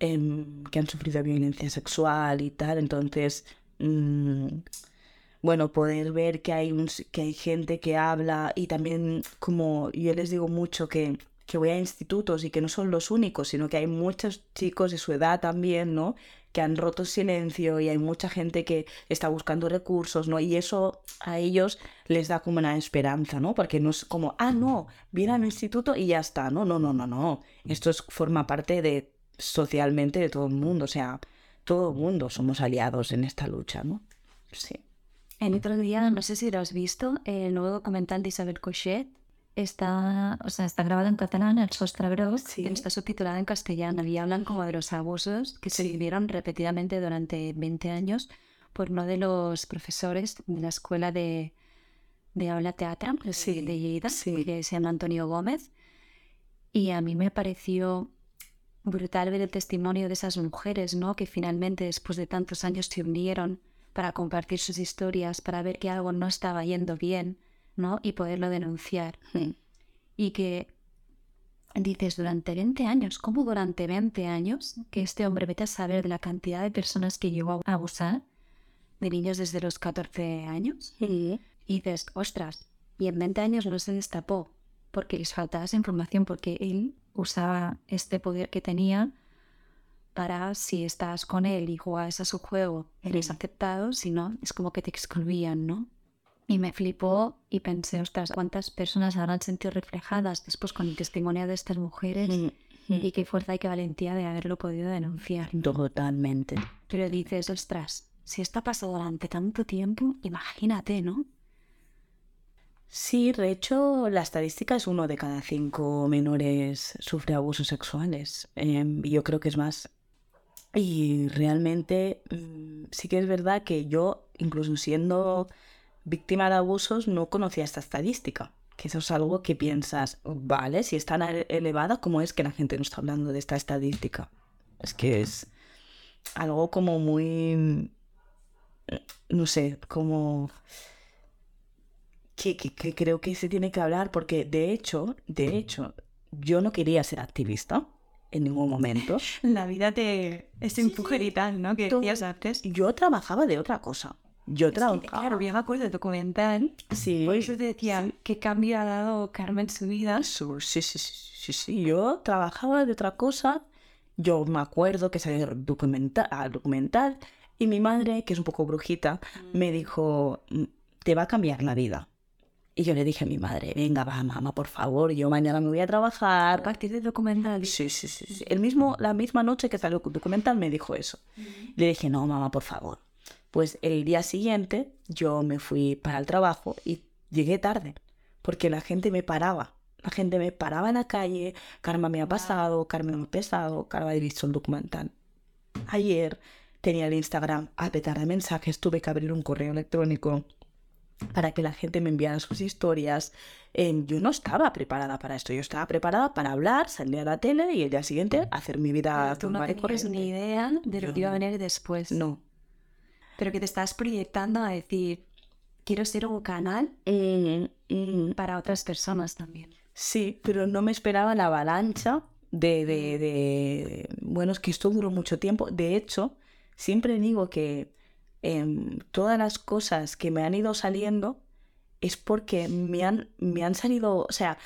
em, que han sufrido violencia sexual y tal. Entonces, mm, bueno, poder ver que hay, un, que hay gente que habla y también como yo les digo mucho que, que voy a institutos y que no son los únicos, sino que hay muchos chicos de su edad también, ¿no? Que han roto silencio y hay mucha gente que está buscando recursos, ¿no? Y eso a ellos les da como una esperanza, ¿no? Porque no es como, ah, no, viene al instituto y ya está, ¿no? No, no, no, no. Esto es, forma parte de socialmente de todo el mundo, o sea, todo el mundo somos aliados en esta lucha, ¿no? Sí. El otro día, no sé si lo has visto, el nuevo documental de Isabel Cochet está, o sea, está grabado en catalán, el Sostre Gros, Sí. y está subtitulado en castellano y hablan como de los abusos que se Sí. vivieron repetidamente durante 20 años por uno de los profesores de la escuela de, de aula teatro Sí, de Lleida, que se llama Antonio Gómez. Y a mí me pareció brutal ver el testimonio de esas mujeres, ¿no? Que finalmente, después de tantos años, se unieron para compartir sus historias, para ver que algo no estaba yendo bien, ¿no? Y poderlo denunciar. Y que dices durante 20 años, ¿cómo durante 20 años que este hombre vete a saber de la cantidad de personas que llegó a abusar de niños desde los 14 años? Y dices, ostras, y en 20 años no se destapó porque les faltaba esa información, porque él usaba este poder que tenía para si estás con él y juegas a su juego, eres aceptado, si no, es como que te excluían, ¿no? Y me flipó y pensé, ostras, ¿cuántas personas habrán sentido reflejadas después con el testimonio de estas mujeres? Y qué fuerza y qué valentía de haberlo podido denunciar. Totalmente. Pero dices, ostras, si esto ha pasado durante tanto tiempo, imagínate, ¿no? Sí, de hecho, la estadística es uno de cada cinco menores sufre abusos sexuales. Y yo creo que es más. Y realmente mm, sí que es verdad que yo, incluso siendo víctima de abusos, no conocía esta estadística. Que eso es algo que piensas, vale, si es tan elevada, ¿cómo es que la gente no está hablando de esta estadística? Es que es algo como muy, no sé, como que, que, creo que se tiene que hablar porque de hecho, de hecho, yo no quería ser activista en ningún momento. (laughs) La vida te es empuje y tal, ¿no? Que decías antes. Yo trabajaba de otra cosa. Yo trabajaba. claro, yo me acuerdo de documental. Sí. Por eso te decía qué cambio ha dado Carmen su vida. Sí, sí, sí, sí, sí. Yo trabajaba de otra cosa. Yo me acuerdo que salía documental, documental y mi madre, que es un poco brujita, me mm. dijo, mm, te va a cambiar la vida. Y yo le dije a mi madre, venga, va, mamá, por favor, yo mañana me voy a trabajar. A partir del documental. Sí, sí, sí. El mismo, la misma noche que salió el documental me dijo eso. Le dije, no, mamá, por favor. Pues el día siguiente yo me fui para el trabajo y llegué tarde, porque la gente me paraba. La gente me paraba en la calle, Karma me ha pasado, Carmen me ha pesado, Karma ha visto el documental. Ayer tenía el Instagram a petar de mensajes, tuve que abrir un correo electrónico para que la gente me enviara sus historias. yo no estaba preparada para esto, yo estaba preparada para hablar, salir a la tele y el día siguiente hacer mi vida. Tú no tenías ni idea de lo que iba a venir después. No. Pero que te estás proyectando a decir, quiero ser un canal para otras personas también. Sí, pero no me esperaba la avalancha de, de, de... Bueno, es que esto duró mucho tiempo. De hecho, siempre digo que Em, todas las cosas que me han ido saliendo es porque me han, me han salido, o sea,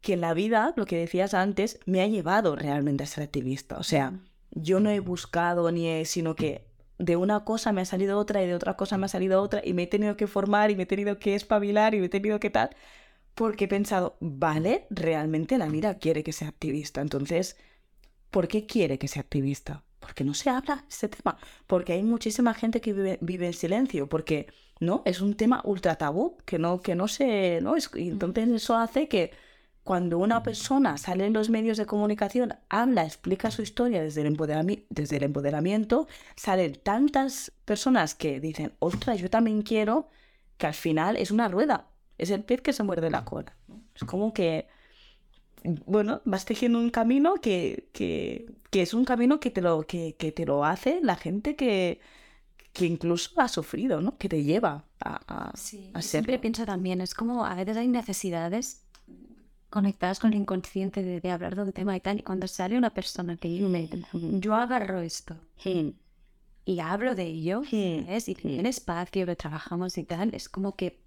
que la vida, lo que decías antes, me ha llevado realmente a ser activista. O sea, yo no he buscado ni he, sino que de una cosa me ha salido otra y de otra cosa me ha salido otra y me he tenido que formar y me he tenido que espabilar y me he tenido que tal, porque he pensado, vale, realmente la vida quiere que sea activista. Entonces, ¿por qué quiere que sea activista? Porque no se habla este tema, porque hay muchísima gente que vive, en silencio, porque no es un tema ultra tabú que no que no se no es entonces eso hace que cuando una persona sale en los medios de comunicación, habla, explica su historia desde el, empoderamiento, desde el empoderamiento, salen tantas personas que dicen, ostras, yo también quiero, que al final es una rueda, es el pez que se muerde la cola. Es como que bueno, vas tejiendo un camino que, que, que es un camino que te lo, que, que, te lo hace la gente que, que incluso ha sufrido, ¿no? Que te lleva a, a, sí, Siempre pienso también, es como a veces hay necesidades conectadas con el inconsciente de, hablar de un tema y tal, y cuando sale una persona que yo, me, yo agarro esto y hablo de ello, ¿ves? y tiene espacio, lo trabajamos y tal, es como que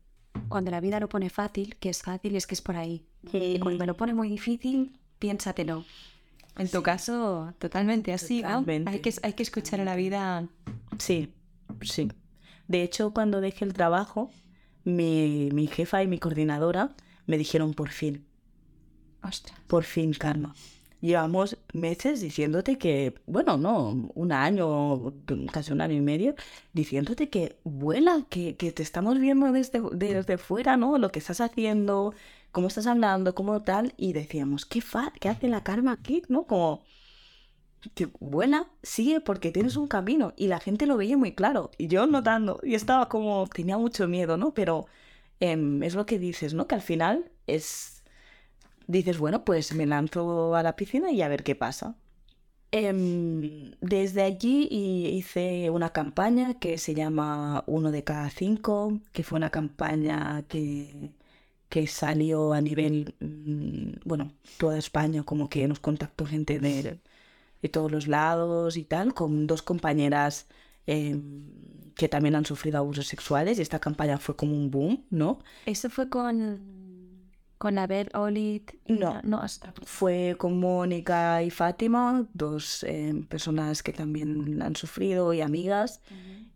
cuando la vida lo pone fácil, que es fácil, es que es por ahí. Y cuando lo pone muy difícil, piénsatelo. En tu caso, totalmente así, Hay que, hay que escuchar a la vida. Sí, sí. De hecho, cuando dejé el trabajo, mi, mi jefa y mi coordinadora me dijeron por fin. Ostras. Por fin, Karma llevamos meses diciéndote que, bueno, no, un año, casi un año y medio, diciéndote que vuela, que, que te estamos viendo desde, desde fuera, ¿no? Lo que estás haciendo, cómo estás hablando, cómo tal, y decíamos, ¿qué, fa qué hace la karma aquí? ¿No? Como, que vuela, sigue porque tienes un camino, y la gente lo veía muy claro, y yo notando, y estaba como, tenía mucho miedo, ¿no? Pero em, es lo que dices, ¿no? Que al final es dices, bueno, pues me lanzo a la piscina y a ver qué pasa. Em, desde allí hice una campaña que se llama Uno de cada cinco, que fue una campaña que, que salió a nivel, mm, bueno, toda España, como que nos contactó gente de, de todos los lados y tal, con dos compañeras em, que también han sufrido abusos sexuales y esta campaña fue como un boom, ¿no? ¿Eso fue con con Abel Olit? No. no hasta- Fue con Mónica y Fátima, dos em, personas que también han sufrido y amigas.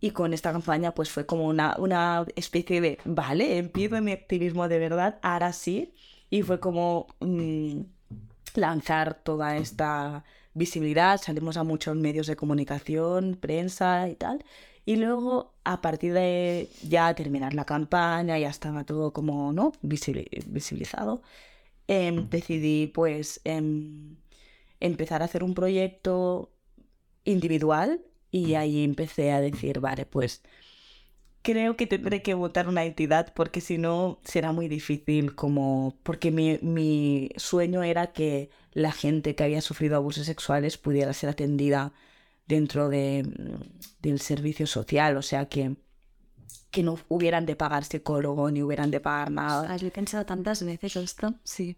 Y con esta campaña pues fue como una, una especie de, vale, empiezo mi activismo de verdad, ahora sí. Y fue como mm, lanzar toda esta visibilidad, salimos a muchos medios de comunicación, prensa y tal. Y luego, a partir de ya terminar la campaña, ya estaba todo como, ¿no? Visibili- visibilizado, em, decidí pues em, empezar a hacer un proyecto individual y ahí empecé a decir, vale, pues creo que tendré que votar una entidad porque si no será muy difícil como... Porque mi, mi sueño era que la gente que había sufrido abusos sexuales pudiera ser atendida dentro de, del servicio social, o sea que, que no hubieran de pagar psicólogo ni hubieran de pagar nada. Ah, Lo he pensado tantas veces esto. Sí.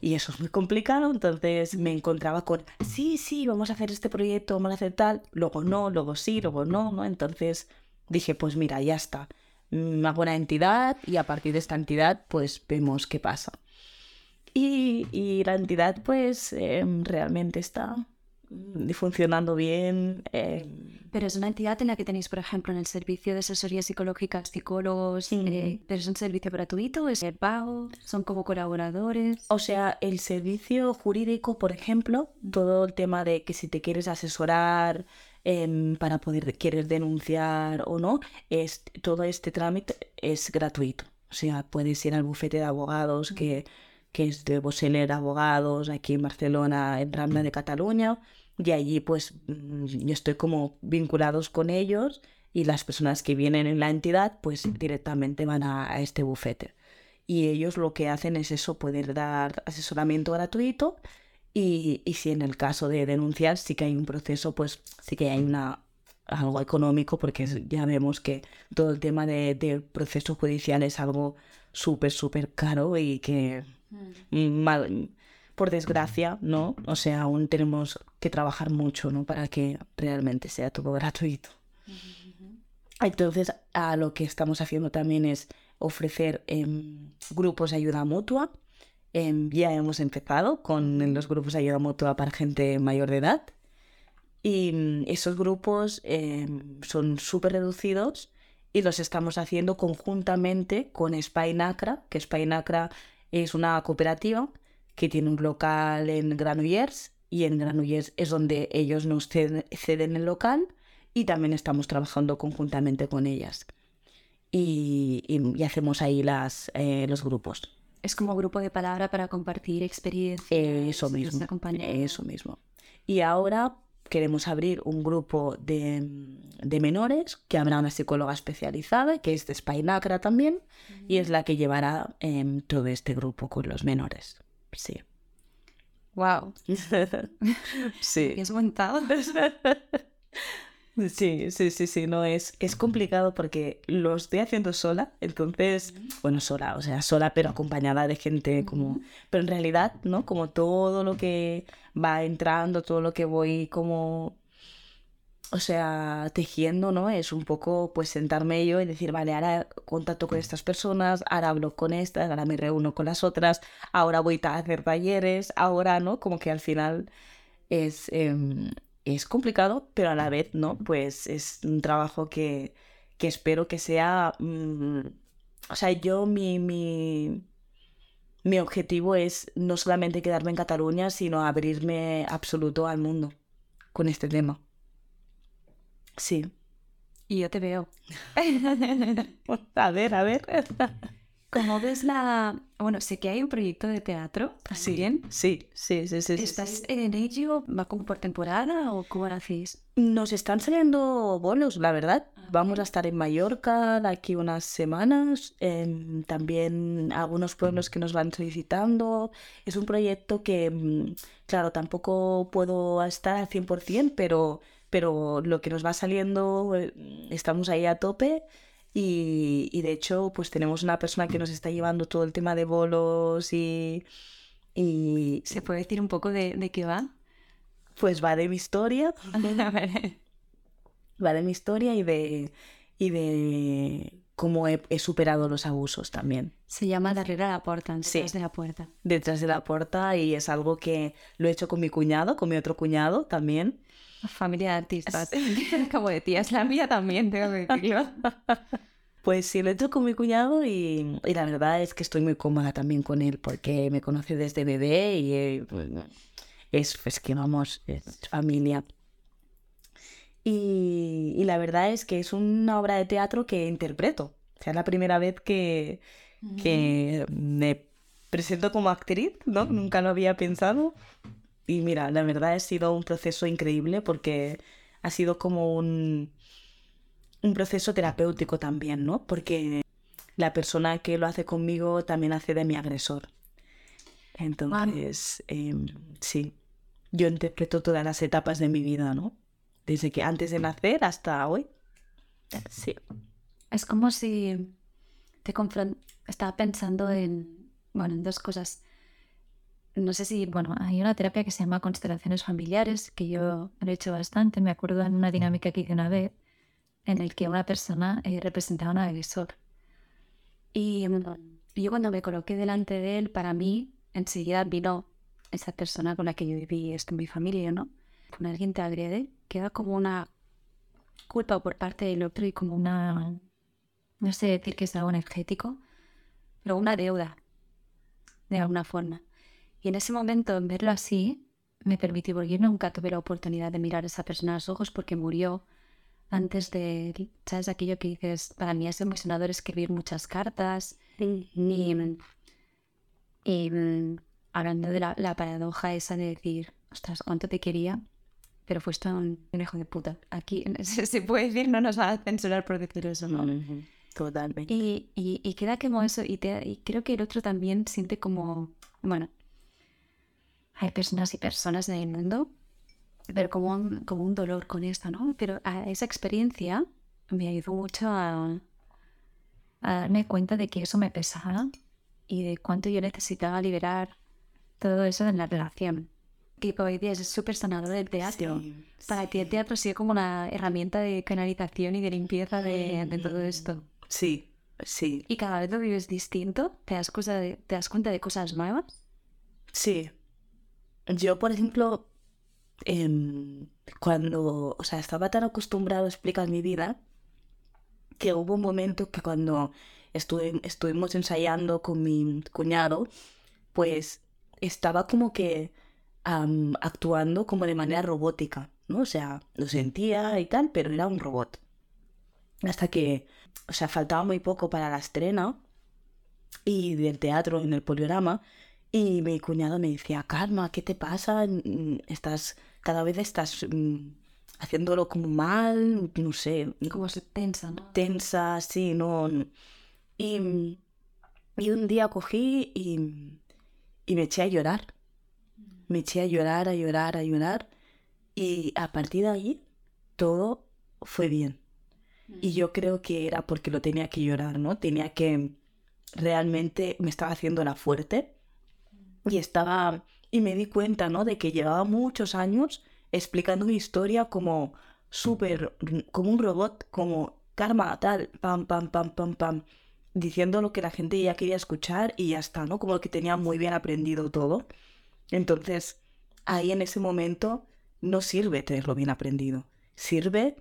Y eso es muy complicado, entonces me encontraba con, sí, sí, vamos a hacer este proyecto, vamos a hacer tal, luego no, luego sí, luego no, ¿no? Entonces dije, pues mira, ya está, Mm, hago una entidad y a partir de esta entidad pues vemos qué pasa. Y, y la entidad pues em, realmente está funcionando bien. em, Pero es una entidad en la que tenéis, por ejemplo, en el servicio de asesoría psicológica, psicólogos, eh, pero es un servicio gratuito, es pago, son como colaboradores. O sea, el servicio jurídico, por ejemplo, todo el tema de que si te quieres asesorar em, para poder, quieres denunciar o no, es, todo este trámite es gratuito. O sea, puedes ir al bufete de abogados que, que es de Boseler Abogados aquí en Barcelona, en Rambla de Cataluña, y allí pues mm, yo estoy como vinculados con ellos y las personas que vienen en la entidad pues directamente van a- a este bufete. Y ellos lo que hacen es eso, poder dar asesoramiento gratuito y, y si en el caso de denunciar sí que hay un proceso, pues sí que hay una algo económico porque ya vemos que todo el tema de, del proceso judicial es algo súper, súper caro y que mm, mal- por desgracia, ¿no? O sea, aún tenemos que trabajar mucho, ¿no? Para que realmente sea todo gratuito. Entonces, a lo que estamos haciendo también es ofrecer em, grupos de ayuda mutua. Em, ya hemos empezado con los grupos de ayuda mutua para gente mayor de edad. Y mm, esos grupos em, son súper reducidos y los estamos haciendo conjuntamente con Spainacra, que Spainacra es una cooperativa que tiene un local en Granollers y en Granollers es donde ellos nos ceden, el local y también estamos trabajando conjuntamente con ellas. Y, y- y hacemos ahí las, eh, los grupos. Es como grupo de palabra para compartir experiencias. Eso mismo. Eso mismo. Y ahora queremos abrir un grupo de, de menores que habrá una psicóloga especializada, que es de Spainacra también, y es la que llevará em, todo este grupo con los menores. Sí. Wow. (laughs) sí. ¿Qué has montado? (laughs) Sí, sí, sí, sí, no es, es complicado porque lo estoy haciendo sola, entonces, bueno, sola, o sea, sola pero acompañada de gente como, pero en realidad, ¿no? Como todo lo que va entrando, todo lo que voy como, o sea, tejiendo, ¿no? Es un poco, pues, sentarme yo y decir, vale, ahora contacto con estas personas, ahora hablo con estas, ahora me reúno con las otras, ahora voy a hacer talleres, ahora, ¿no? Como que al final es, em, es complicado, pero a la vez, ¿no? Pues es un trabajo que, que espero que sea... mm, o sea, yo mi, mi, mi objetivo es no solamente quedarme en Cataluña, sino abrirme absoluto al mundo con este tema. Sí. Y yo te veo. (laughs) A ver, a ver. Como ves la... Bueno, sé que hay un proyecto de teatro Sí, también. sí, sí, sí, sí, ¿Estás sí. en ello? ¿Va como por temporada o cómo lo hacéis? Nos están saliendo bolos, la verdad. Vamos a estar en Mallorca de aquí unas semanas. em, también algunos pueblos que nos van solicitando. Es un proyecto que, mm, claro, tampoco puedo estar al 100%, pero, pero lo que nos va saliendo, eh, estamos ahí a tope. Y, y de hecho, pues tenemos una persona que nos está llevando todo el tema de bolos y... y ¿Se puede decir un poco de, de qué va? pues va de mi historia, (laughs) va de mi historia y de, y de cómo he, he superado los abusos también. Se llama Darrere la Sí. detrás de la puerta. Detrás de la puerta y es algo que lo he hecho con mi cuñado, con mi otro cuñado también. Familia de artistas. (laughs) Como de tía, es la mía también, tengo que decirlo. (laughs) Pues sí, lo he hecho con mi cuñado y, y la verdad es que estoy muy cómoda también con él porque me conoce desde bebé y eh, es, es que vamos, es familia. Y, y la verdad es que es una obra de teatro que interpreto. O sea, es la primera vez que, que me presento como actriz, ¿no? Nunca lo había pensado. Y mira, la verdad ha sido un proceso increíble porque ha sido como un, un proceso terapéutico también, ¿no? Porque la persona que lo hace conmigo también hace de mi agresor. Entonces, em, sí, yo interpreto todas las etapas de mi vida, ¿no? Desde que antes de nacer hasta hoy. Sí. Es como si te confron- Estaba pensando en, bueno, en dos cosas. No sé si, bueno, hay una terapia que se llama constelaciones familiares, que yo lo he hecho bastante. Me acuerdo en una dinámica que hice una vez, en el que una persona eh, representaba a un agresor. Y yo cuando me coloqué delante de él, para mí, enseguida vino esa persona con la que yo viví esto en mi familia, ¿no? Cuando alguien te agrede, queda como una culpa por parte del otro y como una, no sé decir que es algo energético, pero una deuda, de alguna forma. Y en ese momento, en verlo así, me permitió, porque yo nunca tuve la oportunidad de mirar a esa persona a los ojos porque murió antes de, ¿sabes? Aquello que dices, para mí es emocionador escribir muchas cartas y, y mm, hablando de la, la paradoja esa de decir, ostras, cuánto te quería, pero fuiste un, un hijo de puta. Aquí (laughs) se, se puede decir, no nos van a censurar por decir eso, ¿no? Totalmente. Y, y, y queda como eso, y, te- y creo que el otro también siente como, bueno, hay personas y personas en el mundo, pero como un, como un dolor con esto, ¿no? Pero a esa experiencia me ayudó mucho a, a darme cuenta de que eso me pesaba y de cuánto yo necesitaba liberar todo eso en la relación. Que como dices, es súper sanador el teatro. Sí, Para ti el teatro ha sido como una herramienta de canalización y de limpieza de, de todo esto. Sí, sí, Y cada vez lo vives distinto, te das, cosa de- te das cuenta de cosas nuevas. sí. Yo, por ejemplo, em, cuando, o sea, estaba tan acostumbrado a explicar mi vida que hubo un momento que cuando estuve, estuvimos ensayando con mi cuñado, pues estaba como que am, actuando como de manera robótica, ¿no? O sea, lo sentía y tal, pero era un robot. Hasta que, o sea, faltaba muy poco para la estrena y del teatro en el poliorama y mi cuñado me decía, Karma, ¿qué te pasa? Mm, Estás, cada vez estás mm, haciéndolo como mal, no sé, Como se tensa, ¿no? tensa, sí, no. Y, y un día cogí y, y me eché a llorar. Me eché a llorar, a llorar, a llorar. Y a partir de ahí todo fue bien. Y yo creo que era porque lo tenía que llorar, ¿no? Tenía que realmente me estaba haciendo la fuerte y estaba y me di cuenta, ¿no? De que llevaba muchos años explicando mi historia como súper como un robot, como karma tal, pam pam pam pam pam, diciendo lo que la gente ya quería escuchar y ya está, ¿no? Como que tenía muy bien aprendido todo. Entonces, ahí en ese momento no sirve tenerlo bien aprendido. Sirve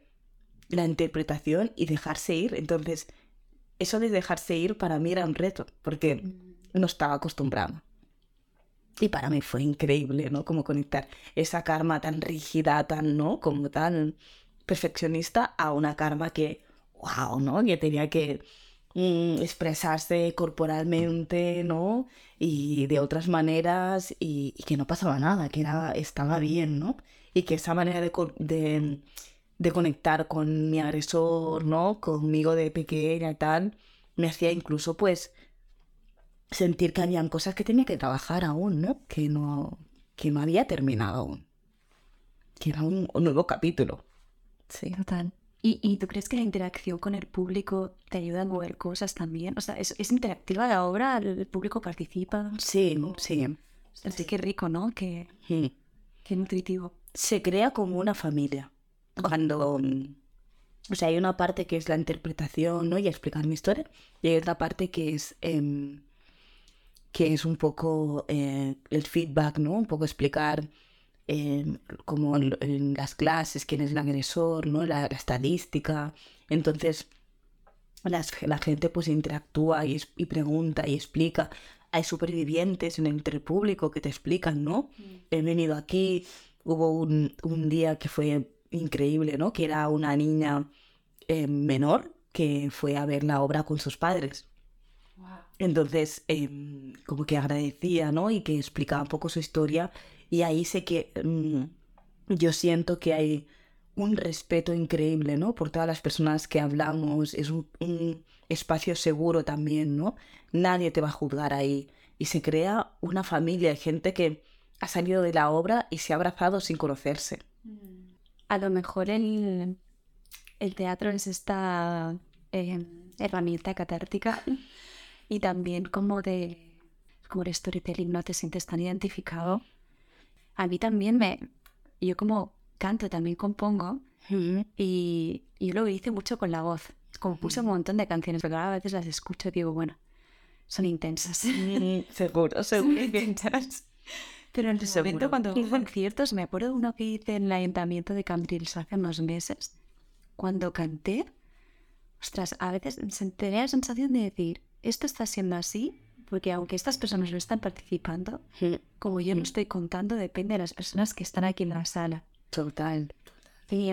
la interpretación y dejarse ir. Entonces, eso de dejarse ir para mí era un reto, porque no estaba acostumbrada. Y para mí fue increíble, ¿no? Como conectar esa karma tan rígida, tan, ¿no? Como tan perfeccionista a una karma que, wow, ¿no? Que tenía que mm, expresarse corporalmente, ¿no? Y de otras maneras y, que no pasaba nada, que era, estaba bien, ¿no? Y que esa manera de, de, de conectar con mi agresor, ¿no? Conmigo de pequeña y tal, me hacía incluso, pues, sentir que habían cosas que tenía que trabajar aún, ¿no? Que no, que no había terminado aún. Que era un, un nuevo capítulo. Sí. Total. ¿Y, ¿Y, tú crees que la interacción con el público te ayuda a mover cosas también? O sea, ¿es, es interactiva la obra? ¿El público participa? Sí, sí. Así que rico, ¿no? Que, Sí. que nutritivo. se crea como una familia. Cuando, mm, o sea, hay una parte que es la interpretación, ¿no? Y explicar mi historia, y hay otra parte que es, em, que es un poco eh, el feedback, ¿no? Un poco explicar em, como en, en las clases quién es el agresor, ¿no? La, la estadística. Entonces, las- la gente pues interactúa y, pregunta y explica. Hay supervivientes en el público que te explican, ¿no? He venido aquí, hubo un, un día que fue increíble, ¿no? Que era una niña eh, menor que fue a ver la obra con sus padres. Entonces, em, como que agradecía, ¿no? Y que explicaba un poco su historia. Y ahí sé que mm, yo siento que hay un respeto increíble, ¿no? Por todas las personas que hablamos. Es un, espacio seguro también, ¿no? Nadie te va a juzgar ahí. Y se crea una familia de gente que ha salido de la obra y se ha abrazado sin conocerse. A lo mejor el, el teatro es esta eh, herramienta catártica y también como de como de storytelling no te sientes tan identificado. A mí también me... Yo como canto también compongo y yo lo hice mucho con la voz. Como puse un montón de canciones, pero a veces las escucho y digo, bueno, son intensas. seguro, (laughs) Son intensas. (laughs) Pero en el Seguro. momento cuando conciertos, me acuerdo de uno que hice en el ayuntamiento de Cambrils hace unos meses, cuando canté, ostras, a veces tenía la sensación de decir, esto está siendo así, porque aunque estas personas no están participando, como yo lo estoy contando, depende de las personas que están aquí en la sala. Total. Y,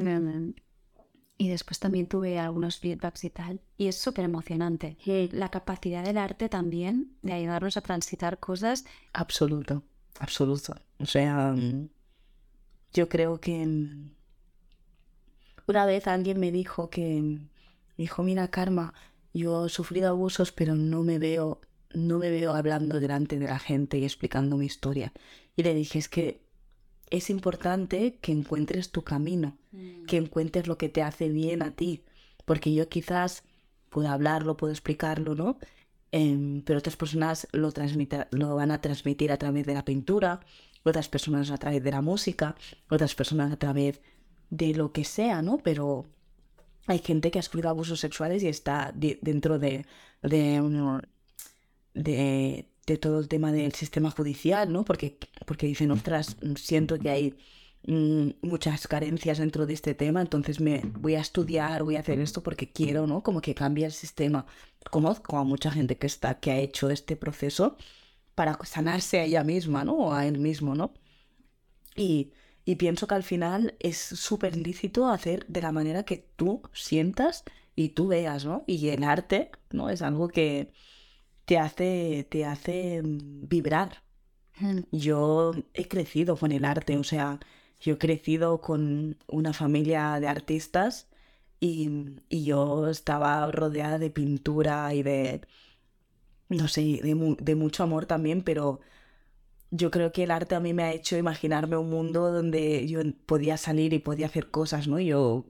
y después también tuve algunos feedbacks y tal, y es súper emocionante. La capacidad del arte también de ayudarnos a transitar cosas Absoluto, absoluto. O sea, mm, yo creo que mm, una vez alguien me dijo que, dijo, mira, Karma, yo he sufrido abusos, pero no me veo, no me veo hablando delante de la gente y explicando mi historia. Y le dije, es que es importante que encuentres tu camino, que encuentres lo que te hace bien a ti, porque yo quizás puedo hablarlo, puedo explicarlo, ¿no? Em, pero otras personas lo, lo van a transmitir a través de la pintura, otras personas a través de la música, otras personas a través de lo que sea, ¿no? Pero hay gente que ha sufrido abusos sexuales y está dentro de, todo el tema del sistema judicial, ¿no? Porque, porque dicen, ostras, siento que hay mm, muchas carencias dentro de este tema, entonces me voy a estudiar, voy a hacer esto porque quiero, ¿no? Como que cambie el sistema. Conozco a mucha gente que está, que ha hecho este proceso para sanarse a ella misma, ¿no? O a él mismo, ¿no? Y, y pienso que al final es súper lícito hacer de la manera que tú sientas y tú veas, ¿no? Y el arte, ¿no? Es algo que te hace, te hace mm, vibrar. Yo he crecido con el arte, o sea, yo he crecido con una familia de artistas y, y yo estaba rodeada de pintura y de, no sé, de, de mucho amor también, pero yo creo que el arte a mí me ha hecho imaginarme un mundo donde yo podía salir y podía hacer cosas, ¿no? Yo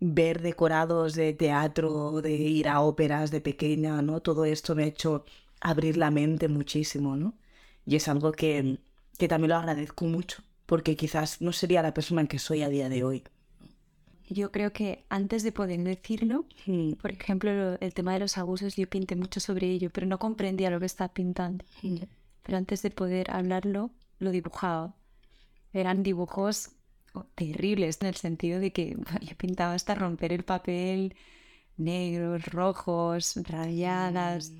ver decorados de teatro, de ir a óperas de pequeña, ¿no? Todo esto me ha hecho abrir la mente muchísimo, ¿no? Y es algo que, que también lo agradezco mucho, porque quizás no sería la persona en que soy a día de hoy. Yo creo que antes de poder decirlo, Mm, por ejemplo, lo- el tema de los abusos, yo pinté mucho sobre ello, pero no comprendía lo que estaba pintando. Pero antes de poder hablarlo, lo dibujaba. Eran dibujos oh, terribles en el sentido de que yo pintaba hasta romper el papel, negros, rojos, rayadas.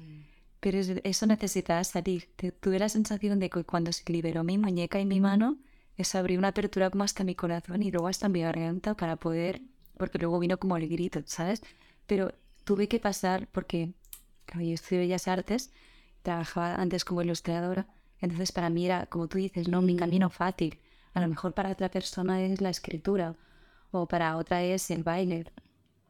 Pero es- eso necesitaba salir. Tuve la sensación de que cuando se liberó mi muñeca y mi mano, eso abrió una apertura como hasta mi corazón y luego hasta mi garganta para poder, porque luego vino como el grito, ¿sabes? Pero tuve que pasar porque, yo estudié Bellas Artes, trabajaba antes como ilustradora, entonces para mí era, como tú dices, no mi camino fácil. A lo mejor para otra persona es la escritura o para otra es el baile.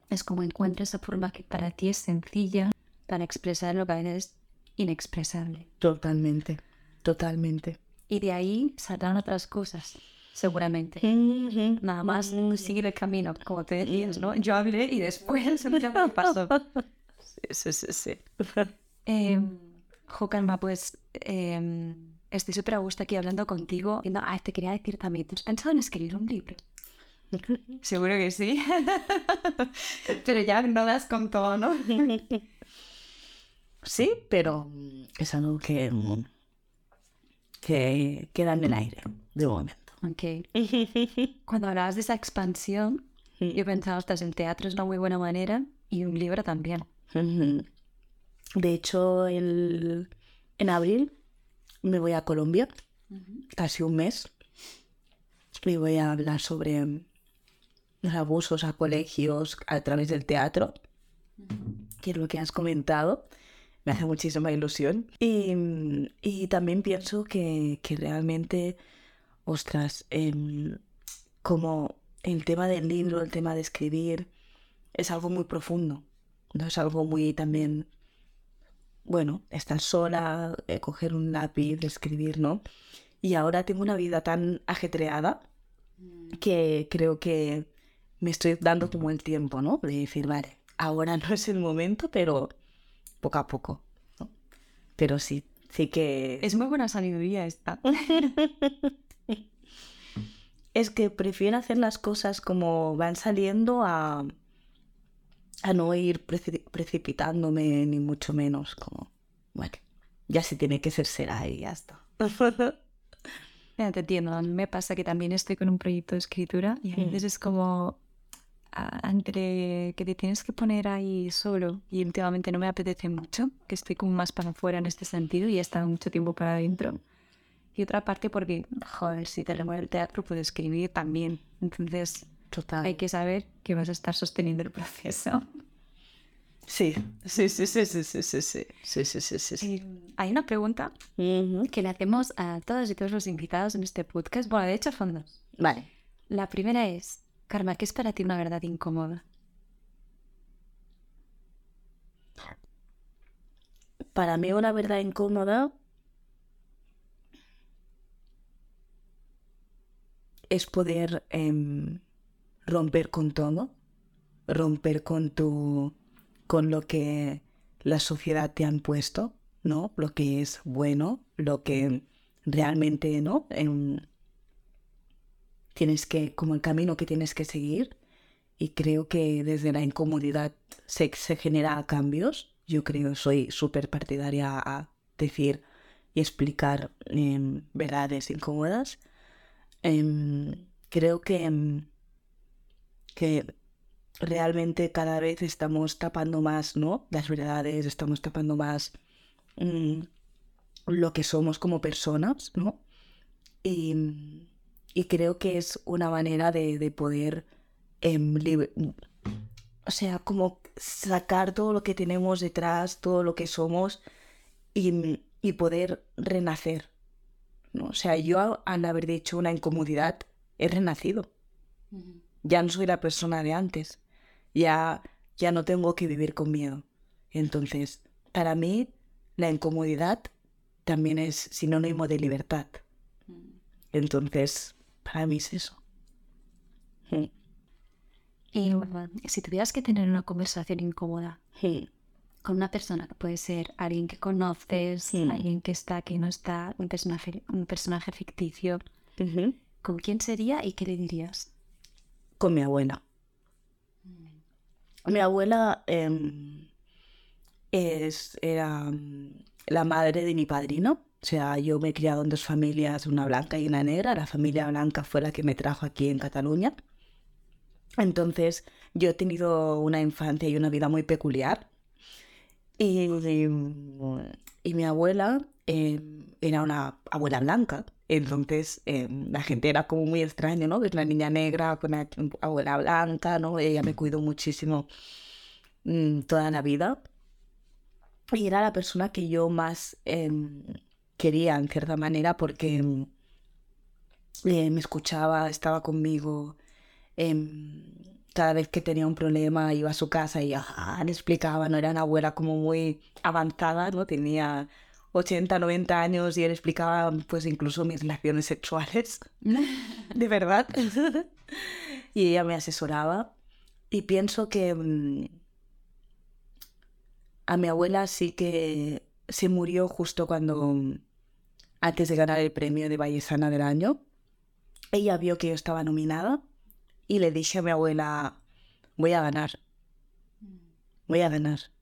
Es como encuentra esa forma que para ti es sencilla para expresar lo que a veces es inexpresable. Totalmente, totalmente. Y de ahí saldrán otras cosas. seguramente. Ujú. Nada más seguir el camino, como te decías, ¿no? Yo hablé y después (laughs) ya me pasó. Sí, sí, sí, sí. Eh, jo, Karma, pues eh, estoy súper a gusto aquí hablando contigo. No, ah, te quería decir también, ¿tú has pensado en escribir un libro? (laughs) Seguro que sí. (laughs) Pero ya no das con todo, ¿no? (laughs) Sí, pero es algo que, que queda en el aire de momento. Ok. Cuando hablabas de esa expansión, yo pensaba, ostras, el teatro es una muy buena manera y un libro también. De hecho, el- en abril me voy a Colombia, casi un mes, y voy a hablar sobre los abusos a colegios a través del teatro, que es lo que has comentado. Me hace muchísima ilusión. Y, y también pienso que, que realmente, ostras, em, como el tema del libro, el tema de escribir, es algo muy profundo. No es algo muy también, bueno, estar sola, eh, coger un lápiz, escribir, ¿no? Y ahora tengo una vida tan ajetreada que creo que me estoy dando como el tiempo, ¿no? De decir, vale, ahora no es el momento, pero poco a poco, ¿no? Pero sí, sí que... Es muy buena sabiduría esta. (laughs) Es que prefiero hacer las cosas como van saliendo a, a no ir preci- precipitándome ni mucho menos. Como, bueno, ya se tiene que ser será y ya está. (laughs) Ya te entiendo, a mí me pasa que también estoy con un proyecto de escritura y a veces es como entre que te tienes que poner ahí solo y últimamente no me apetece mucho, que estoy como más para afuera en este sentido y he estado mucho tiempo para adentro. Y otra parte porque, joder, si te remueve el teatro puedes escribir también. Entonces Total. hay que saber que vas a estar sosteniendo el proceso. Sí, sí, sí, sí, sí, sí, sí, sí, sí, sí, sí. Eh, Hay una pregunta que le hacemos a todos y todos los invitados en este podcast. Bueno, de hecho son dos. Vale. La primera es, Karma, ¿qué es para ti una verdad incómoda? Para mí una verdad incómoda es poder em, romper con todo, romper con tu, con lo que la sociedad te han puesto, ¿no? Lo que es bueno, lo que realmente, ¿no? Em, tienes que, como el camino que tienes que seguir. Y creo que desde la incomodidad se, se genera cambios. Yo creo, soy súper partidaria a decir y explicar em, verdades incómodas. Em, creo que, que realmente cada vez estamos tapando más, ¿no? Las verdades, estamos tapando más mm, lo que somos como personas, ¿no? Y, y creo que es una manera de, de poder, em, libe- o sea, como sacar todo lo que tenemos detrás, todo lo que somos y, y poder renacer, ¿no? O sea, yo al haber dicho una incomodidad, he renacido. Ya no soy la persona de antes. Ya, ya no tengo que vivir con miedo. Entonces, para mí, la incomodidad también es sinónimo de libertad. Entonces, para mí es eso. Mm. Y si tuvieras que tener una conversación incómoda Mm. con una persona, que puede ser alguien que conoces, Mm. alguien que está, que no está, un personaje, un personaje ficticio. ¿con quién sería y qué le dirías? Con mi abuela. Mi abuela em, es, era mm, la madre de mi padrino. O sea, yo me he criado en dos familias, una blanca y una negra. La familia blanca fue la que me trajo aquí en Cataluña. Entonces, yo he tenido una infancia y una vida muy peculiar. Y, y, y mi abuela era una abuela blanca. Entonces, eh, la gente era como muy extraño, ¿no? Ver una niña negra con una abuela blanca, ¿no? Ella me cuidó muchísimo mm, toda la vida. Y era la persona que yo más em, quería, en cierta manera, porque em, eh, me escuchaba, estaba conmigo. em, cada vez que tenía un problema iba a su casa y ah, le explicaba, no era una abuela como muy avanzada, ¿no? Tenía 80, 90 años y él explicaba pues incluso mis relaciones sexuales. (laughs) de verdad. y ella me asesoraba. Y pienso que mm, a mi abuela sí que se murió justo cuando, mm, antes de ganar el premio de Vallesana del año. Ella vio que yo estaba nominada y le dije a mi abuela, voy a ganar, voy a ganar.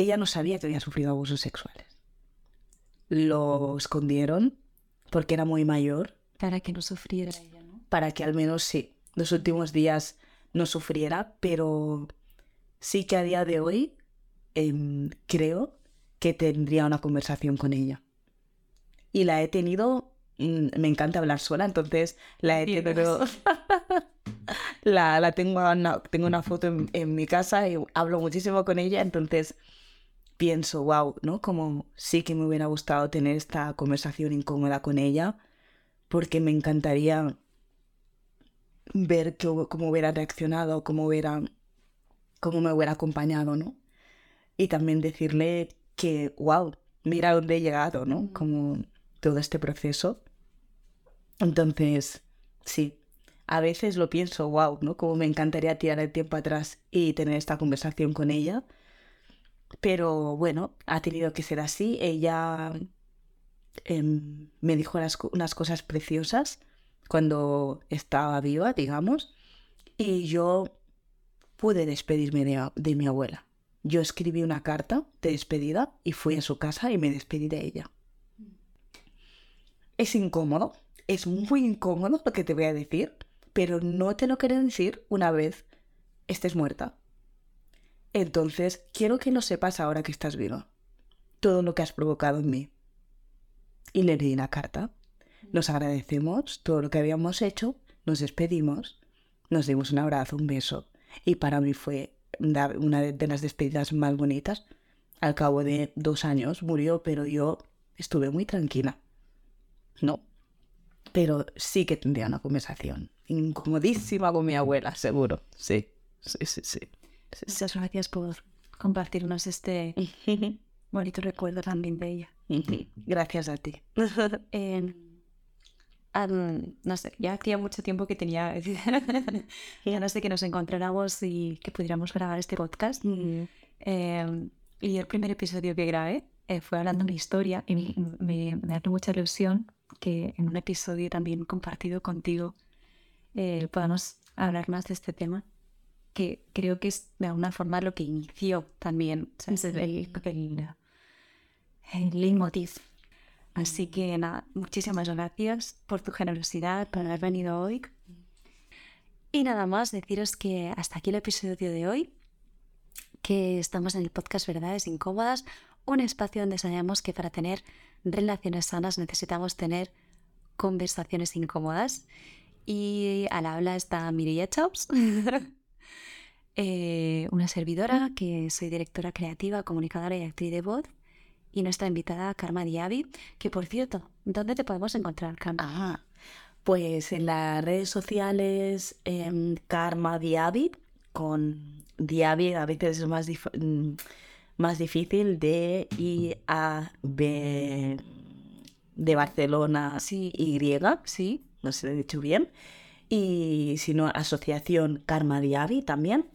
Ella no sabía que había sufrido abusos sexuales. Lo escondieron porque era muy mayor. Para que no sufriera ella, ¿no? Para que al menos sí, los últimos días no sufriera, pero sí que a día de hoy em, creo que tendría una conversación con ella. Y la he tenido, mm, me encanta hablar sola, entonces la he tenido... (laughs) la, la tengo, una, tengo una foto en, en, mi casa y hablo muchísimo con ella, entonces pienso, wow, ¿no? Como sí que me hubiera gustado tener esta conversación incómoda con ella, porque me encantaría ver que, cómo hubiera reaccionado, cómo, hubiera, cómo me hubiera acompañado, ¿no? Y también decirle que, wow, mira dónde he llegado, ¿no? Como todo este proceso. Entonces, sí, a veces lo pienso, wow, ¿no? Como me encantaría tirar el tiempo atrás y tener esta conversación con ella pero bueno, ha tenido que ser así. Ella em, me dijo unas, cosas preciosas cuando estaba viva, digamos, y yo pude despedirme de, de, mi abuela. Yo escribí una carta de despedida y fui a su casa y me despedí de ella. Es incómodo, es muy incómodo lo que te voy a decir, pero no te lo quiero decir una vez estés muerta. Entonces, quiero que lo sepas ahora que estás vivo. Todo lo que has provocado en mí. Y le leí la carta. Nos agradecemos todo lo que habíamos hecho, nos despedimos, nos dimos un abrazo, un beso. Y para mí fue una de las despedidas más bonitas. Al cabo de dos años murió, pero yo estuve muy tranquila. No. Pero sí que tendría una conversación incomodísima con mi abuela, seguro. Sí, sí, sí, sí. Muchas gracias por compartirnos este (laughs) bonito recuerdo también de ella. Gracias a ti. (laughs) no sé, ya hacía mucho tiempo que tenía ya no sé que nos encontráramos y que pudiéramos grabar este podcast. Em, y el primer episodio que grabé eh, fue hablando de mi historia y me, me, me mucha ilusión que en un episodio también compartido contigo eh, podamos hablar más de este tema que creo que es de alguna forma lo que inició también el, el, el leitmotiv. Así que nada, muchísimas gracias por tu generosidad, por haber venido hoy. Y nada más, deciros que hasta aquí el episodio de hoy, que estamos en el podcast Verdades Incómodas, un espacio donde sabemos que para tener relaciones sanas necesitamos tener conversaciones incómodas. Y al habla está Mireia Chops. (laughs) Eh, una servidora, que soy directora creativa, comunicadora y actriz de voz, y nuestra invitada Karma Diaby, que por cierto, ¿dónde te podemos encontrar, Karma? Ah, pues en las redes sociales em, Karma Diaby, con Diaby a veces es más, mm, más difícil de I A B de Barcelona sí. Y, sí, no sé si lo he dicho bien y si no, asociación Karma Diaby también.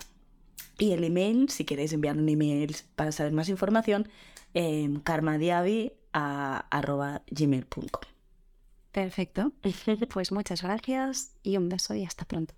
Y el email, si queréis enviar un email para saber más información, eh, karmadiaby.gmail.com. Perfecto. (laughs) Pues muchas gracias y un beso y hasta pronto.